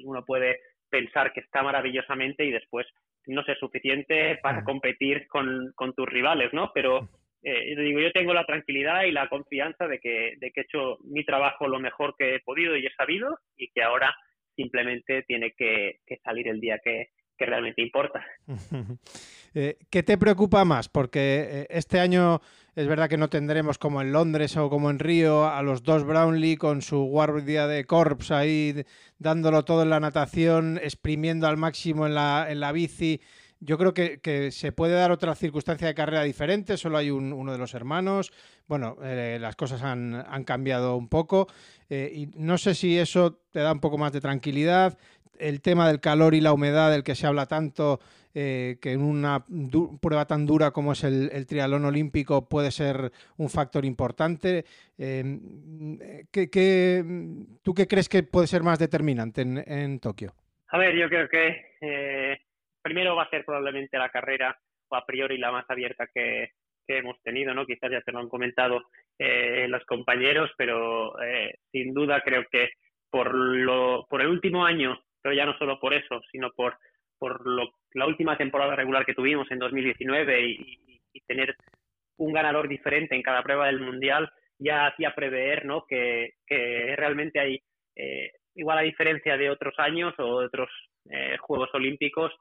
uno puede pensar que está maravillosamente y después no ser suficiente para competir con, tus rivales, ¿no? Pero eh, digo, yo tengo la tranquilidad y la confianza de que, de que he hecho mi trabajo lo mejor que he podido y he sabido y que ahora simplemente tiene que salir el día que, que realmente importa. Eh, ¿Qué te preocupa más? Porque eh, este año es verdad que no tendremos como en Londres o como en Río a los dos Brownlee con su guardia de corps ahí dándolo todo en la natación, exprimiendo al máximo en la, en la bici. Yo creo que, se puede dar otra circunstancia de carrera diferente, solo hay uno de los hermanos. Bueno, eh, las cosas han, han, cambiado un poco y no sé si eso te da un poco más de tranquilidad el tema del calor y la humedad del que se habla tanto, eh, que en una prueba tan dura como es el, el, triatlón olímpico puede ser un factor importante. Eh, ¿qué, tú qué crees que puede ser más determinante en, Tokio? A ver, yo creo que eh, primero va a ser probablemente la carrera o a priori la más abierta que, hemos tenido, ¿no? Quizás ya te lo han comentado los compañeros, pero sin duda creo que por, lo, por el último año pero ya no solo por eso, sino por, por lo, la última temporada regular que tuvimos en 2019 y, tener un ganador diferente en cada prueba del Mundial, ya hacía prever ¿no? que, que realmente hay, eh, igual a diferencia de otros años o de otros eh, Juegos Olímpicos,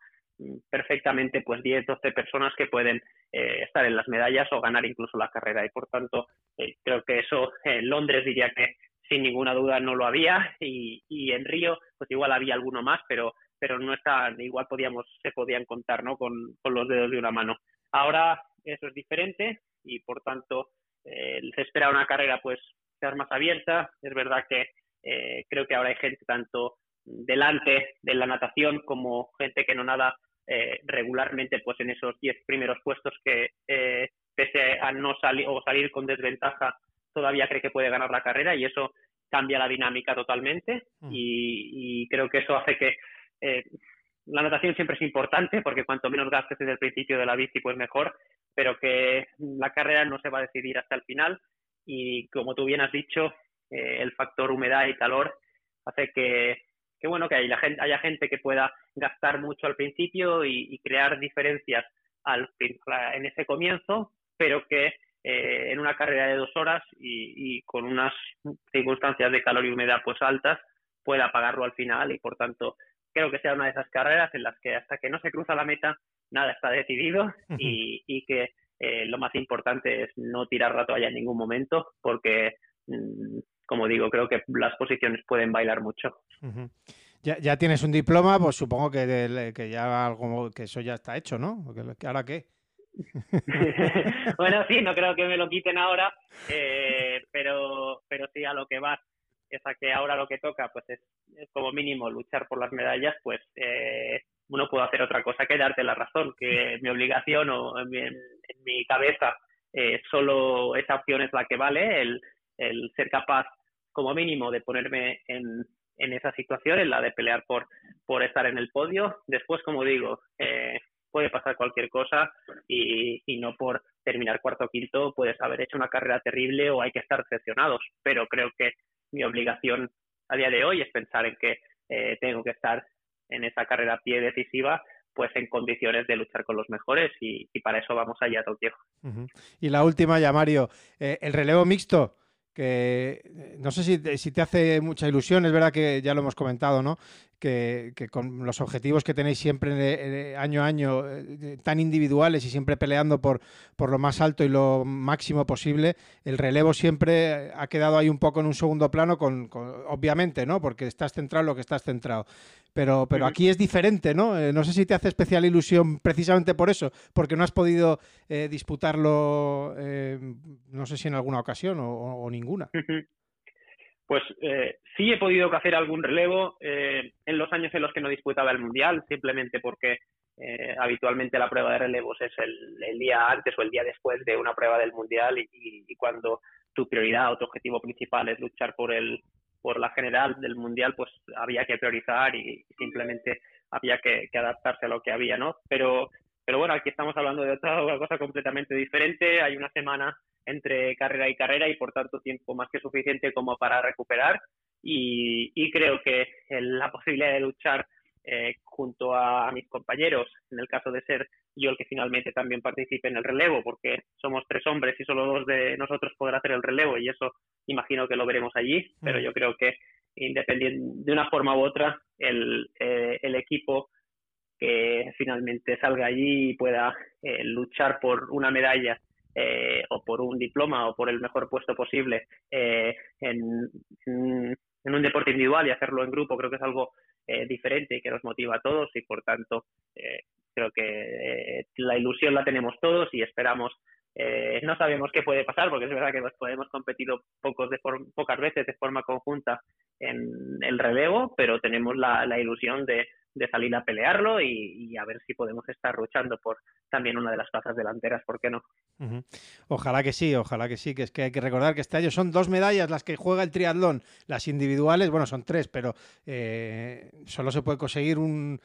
perfectamente pues 10, 12 personas que pueden eh, estar en las medallas o ganar incluso la carrera y por tanto eh, creo que eso en Londres diría que sin ninguna duda no lo había y, y en Río pues igual había alguno más pero pero no está igual podíamos se podían contar no con, con los dedos de una mano. Ahora eso es diferente y por tanto eh, se espera una carrera pues más abierta. Es verdad que eh, creo que ahora hay gente tanto delante de la natación como gente que no nada eh, regularmente pues en esos 10 primeros puestos que eh, pese a no salir o salir con desventaja todavía cree que puede ganar la carrera y eso cambia la dinámica totalmente mm. y, creo que eso hace que eh, la natación siempre es importante porque cuanto menos gastes desde el principio de la bici pues mejor pero que la carrera no se va a decidir hasta el final y como tú bien has dicho el factor humedad y calor hace que que bueno que haya gente, haya gente que pueda gastar mucho al principio y, crear diferencias al, en ese comienzo, pero que eh, en una carrera de dos horas y, con unas circunstancias de calor y humedad pues altas pueda pagarlo al final y por tanto creo que sea una de esas carreras en las que hasta que no se cruza la meta nada está decidido y, que eh, lo más importante es no tirar la toalla en ningún momento porque mm, como digo, creo que las posiciones pueden bailar mucho. ya, tienes un diploma, pues supongo que, que ya algo que eso ya está hecho, ¿no? ¿Ahora qué? bueno, sí, no creo que me lo quiten ahora, eh, pero, pero sí a lo que va es a que ahora lo que toca, pues es, como mínimo luchar por las medallas, pues eh, uno puede hacer otra cosa que darte la razón, que mi obligación o en mi, cabeza eh, solo esa opción es la que vale, el, el ser capaz como mínimo de ponerme en, en esa situación, en la de pelear por, por estar en el podio. Después, como digo, eh, puede pasar cualquier cosa y, y, no por terminar cuarto o quinto puedes haber hecho una carrera terrible o hay que estar decepcionados. Pero creo que mi obligación a día de hoy es pensar en que eh, tengo que estar en esa carrera a pie decisiva pues en condiciones de luchar con los mejores y, para eso vamos allá Tokio. Y la última ya, Mario, eh, el relevo mixto, que eh, no sé si, si, te hace mucha ilusión, es verdad que ya lo hemos comentado, ¿no? Que, con los objetivos que tenéis siempre año a año eh, tan individuales y siempre peleando por, por lo más alto y lo máximo posible, el relevo siempre ha quedado ahí un poco en un segundo plano, con, obviamente, ¿no? Porque estás centrado en lo que estás centrado. Pero, pero aquí es diferente, ¿no? Eh, no sé si te hace especial ilusión precisamente por eso, porque no has podido eh, disputarlo, no sé si en alguna ocasión o ninguna. Pues eh, sí he podido hacer algún relevo eh, en los años en los que no disputaba el Mundial, simplemente porque eh, habitualmente la prueba de relevos es el, día antes o el día después de una prueba del Mundial y, cuando tu prioridad o tu objetivo principal es luchar por el por la general del Mundial, pues había que priorizar y, simplemente había que, adaptarse a lo que había, ¿no? Pero, pero bueno, aquí estamos hablando de otra cosa completamente diferente. Hay una semana entre carrera y carrera y por tanto tiempo más que suficiente como para recuperar y, creo que la posibilidad de luchar eh, junto a, mis compañeros, en el caso de ser yo el que finalmente también participe en el relevo, porque somos tres hombres y solo dos de nosotros podrá hacer el relevo y eso imagino que lo veremos allí, pero mm. yo creo que independiente de una forma u otra, el, eh, el equipo que finalmente salga allí y pueda eh, luchar por una medalla eh, o por un diploma o por el mejor puesto posible eh, en, un deporte individual y hacerlo en grupo creo que es algo eh, diferente y que nos motiva a todos y por tanto creo que la ilusión la tenemos todos y esperamos no sabemos qué puede pasar porque es verdad que hemos competido pocos de pocas veces de forma conjunta en el relevo, pero tenemos la, ilusión de, salir a pelearlo y, a ver si podemos estar luchando por también una de las plazas delanteras, ¿por qué no? Ojalá que sí, ojalá que sí, que es que hay que recordar que este año son dos medallas las que juega el triatlón, las individuales, bueno, son tres, pero eh, solo se puede conseguir un,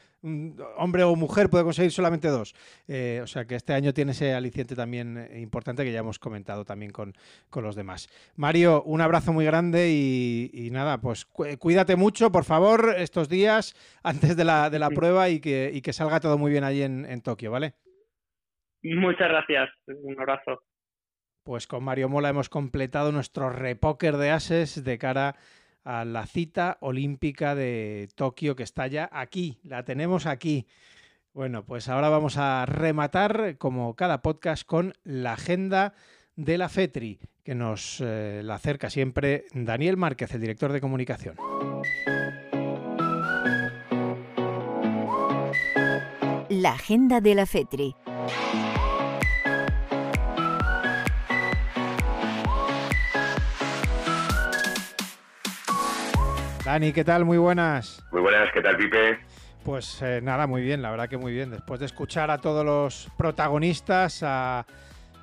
hombre o mujer, puede conseguir solamente dos. Eh, o sea que este año tiene ese aliciente también eh, importante que ya hemos comentado también con, los demás. Mario, un abrazo muy grande y, nada, pues cuídate mucho, por favor, estos días antes de la, de la prueba y que, y que salga todo muy bien allí en, en Tokio, ¿vale? Muchas gracias. Un abrazo. Pues con Mario Mola hemos completado nuestro repóker de ases de cara a la cita olímpica de Tokio que está ya aquí. La tenemos aquí. Bueno, pues ahora vamos a rematar, como cada podcast, con la agenda de la FETRI, que nos eh, la acerca siempre Daniel Márquez, el director de comunicación. La agenda de la FETRI. Dani, ¿qué tal? Muy buenas. Muy buenas, ¿qué tal, Pipe? Pues eh, nada, muy bien, la verdad que muy bien. Después de escuchar a todos los protagonistas, a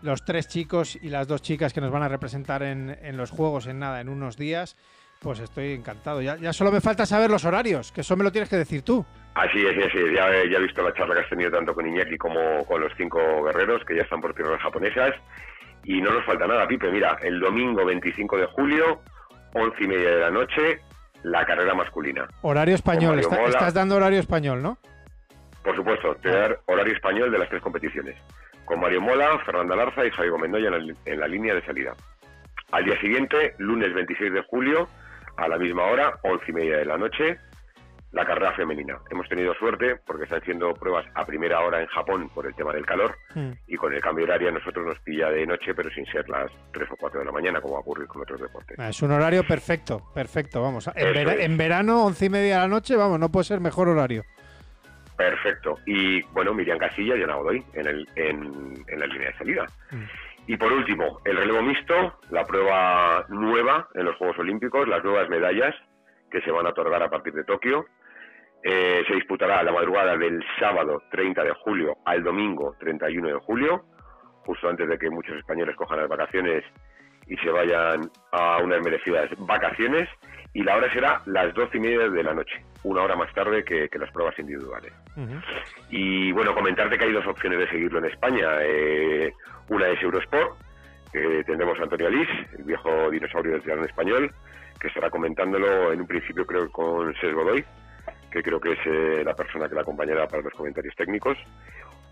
los tres chicos y las dos chicas que nos van a representar en, en los juegos en nada, en unos días, pues estoy encantado. Ya, ya, solo me falta saber los horarios, que eso me lo tienes que decir tú. Así es, así es. Ya, ya he visto la charla que has tenido tanto con Iñaki como con los cinco guerreros, que ya están por tierras japonesas. Y no nos falta nada, Pipe. Mira, el domingo 25 de julio, once y media de la noche, la carrera masculina. Horario español, Está, estás dando horario español, ¿no? Por supuesto, te voy a dar horario español de las tres competiciones. Con Mario Mola, Fernanda Larza y Javier Mendoya en la, en la línea de salida. Al día siguiente, lunes 26 de julio, a la misma hora, once y media de la noche, la carrera femenina. Hemos tenido suerte porque están haciendo pruebas a primera hora en Japón por el tema del calor mm. y con el cambio de horario a nosotros nos pilla de noche pero sin ser las 3 o 4 de la mañana como ocurrir con otros deportes. Ah, es un horario perfecto, perfecto, vamos. En, en, verano, 11 y media de la noche, vamos, no puede ser mejor horario. Perfecto. Y bueno, Miriam Casilla y Ana Godoy en, el, en, en la línea de salida. Mm. Y por último, el relevo mixto, la prueba nueva en los Juegos Olímpicos, las nuevas medallas que se van a otorgar a partir de Tokio. Eh, se disputará la madrugada del sábado 30 de julio al domingo 31 de julio, justo antes de que muchos españoles cojan las vacaciones y se vayan a unas merecidas vacaciones. Y la hora será las doce y media de la noche, una hora más tarde que, las pruebas individuales. Y bueno, comentarte que hay dos opciones de seguirlo en España. Eh, una es Eurosport, que tendremos a Antonio Alís, el viejo dinosaurio del triatlón español, que estará comentándolo en un principio creo con Ses Godoy, que creo que es eh, la persona que la acompañará para los comentarios técnicos.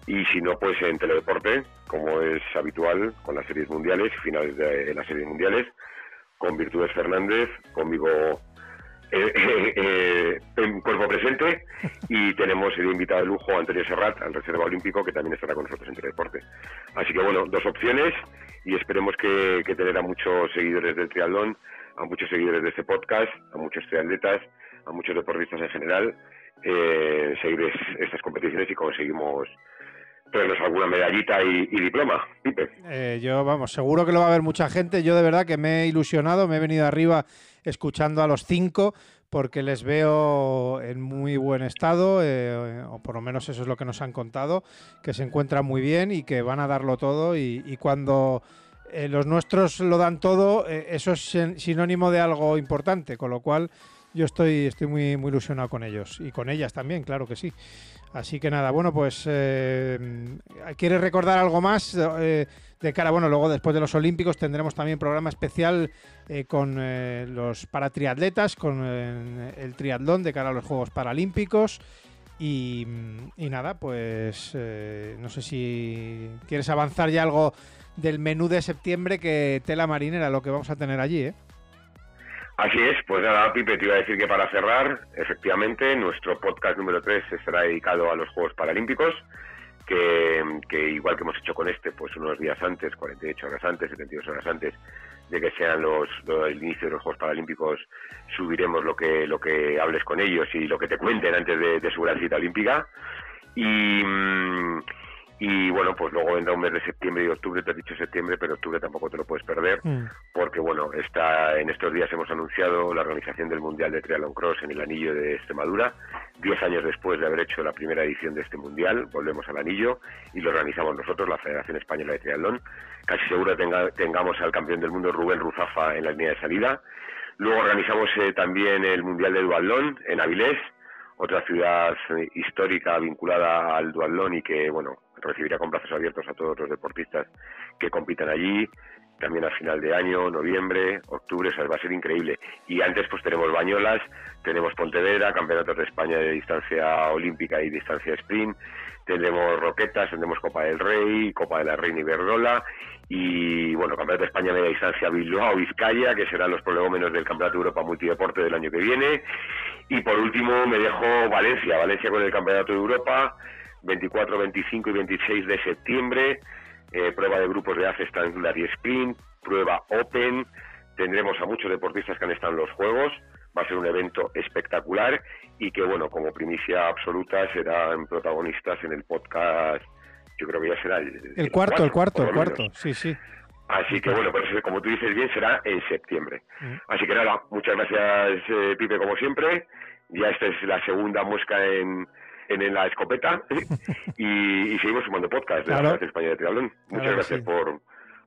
Y si no, pues en Teledeporte, como es habitual con las series mundiales, finales de, las series mundiales, con Virtudes Fernández, conmigo eh, eh, en cuerpo presente y tenemos el invitado de lujo Antonio Serrat, al reserva olímpico, que también estará con nosotros en Teledeporte. Así que bueno, dos opciones y esperemos que, que tener a muchos seguidores del triatlón, a muchos seguidores de este podcast, a muchos triatletas a muchos deportistas en general eh, seguir estas competiciones y conseguimos traernos alguna medallita y, diploma. Eh, yo, vamos, seguro que lo va a haber mucha gente. Yo de verdad que me he ilusionado, me he venido arriba escuchando a los cinco porque les veo en muy buen estado, eh, o por lo menos eso es lo que nos han contado, que se encuentran muy bien y que van a darlo todo y, cuando los nuestros lo dan todo, eso es sinónimo de algo importante, con lo cual yo estoy, estoy muy, muy ilusionado con ellos y con ellas también, claro que sí. Así que nada, bueno, pues eh, ¿quieres recordar algo más eh, de cara? Bueno, luego después de los Olímpicos tendremos también programa especial eh, con los paratriatletas, con el triatlón de cara a los Juegos Paralímpicos. Y, y nada, pues no sé si quieres avanzar ya algo del menú de septiembre que tela marinera, lo que vamos a tener allí, ¿eh? Así es, pues nada, Pipe, te iba a decir que para cerrar, efectivamente, nuestro podcast número 3 estará dedicado a los Juegos Paralímpicos, que, igual que hemos hecho con este, pues unos días antes, 48 horas antes, 72 horas antes de que sean los, el inicio de los Juegos Paralímpicos, subiremos lo que, lo que hables con ellos y lo que te cuenten antes de, su gran cita olímpica. Y, mm, y bueno, pues luego vendrá un mes de septiembre y octubre, te he dicho septiembre, pero octubre tampoco te lo puedes perder, mm. porque bueno, está, en estos días hemos anunciado la organización del Mundial de Triathlon Cross en el Anillo de Extremadura, diez años después de haber hecho la primera edición de este Mundial, volvemos al Anillo y lo organizamos nosotros, la Federación Española de Triatlón, casi seguro tenga, tengamos al campeón del mundo Rubén Ruzafa en la línea de salida, luego organizamos eh, también el Mundial de Duatlón en Avilés, otra ciudad histórica vinculada al duatlón y que, bueno, recibirá con brazos abiertos a todos los deportistas que compitan allí. También a final de año, noviembre, octubre, o va a ser increíble. Y antes pues tenemos Bañolas, tenemos Pontevedra, Campeonatos de España de distancia olímpica y distancia sprint, tendremos Roquetas, tendremos Copa del Rey, Copa de la Reina Iberdrola y bueno, Campeonato de España media distancia Bilbao, Vizcaya, que serán los prolegómenos del Campeonato de Europa Multideporte del año que viene. Y por último me dejo Valencia, Valencia con el Campeonato de Europa, 24, 25 y 26 de septiembre, eh, prueba de grupos de ACE Standard y Sprint, prueba Open, tendremos a muchos deportistas que han estado en los Juegos, va a ser un evento espectacular y que, bueno, como primicia absoluta serán protagonistas en el podcast, yo creo que ya será el, el cuarto, el cuarto, el cuarto, sí, sí. Así que bueno, pues como tú dices bien, será en septiembre. Así que nada, muchas gracias eh, Pipe como siempre. Ya esta es la segunda muesca en, en, la escopeta y, seguimos sumando podcast de la España de Triatlón. Muchas gracias por,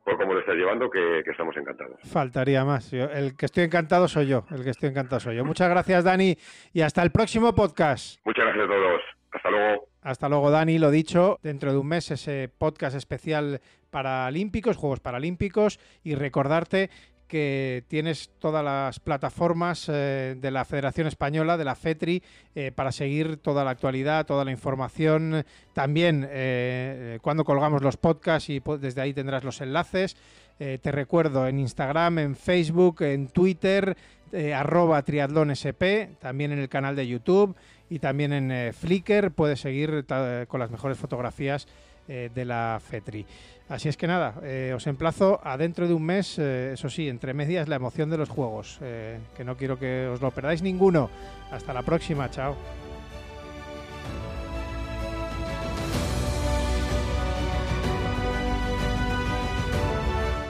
por cómo lo estás llevando, que, que, estamos encantados. Faltaría más. el que estoy encantado soy yo. El que estoy encantado soy yo. Muchas gracias, Dani, y hasta el próximo podcast. Muchas gracias a todos. Hasta luego. Hasta luego, Dani. Lo dicho, dentro de un mes ese podcast especial paralímpicos, Juegos Paralímpicos, y recordarte que tienes todas las plataformas eh, de la Federación Española, de la FETRI, eh, para seguir toda la actualidad, toda la información. También eh, cuando colgamos los podcasts y desde ahí tendrás los enlaces. te recuerdo en Instagram, en Facebook, en Twitter, arroba triatlonsp, también en el canal de YouTube y también en Flickr. Puedes seguir con las mejores fotografías de la FETRI. Así es que nada, eh, os emplazo a dentro de un mes, eh, eso sí, entre medias la emoción de los juegos, eh, que no quiero que os lo perdáis ninguno. Hasta la próxima, chao.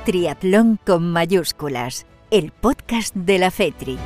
Triatlón con mayúsculas, el podcast de la FETRI.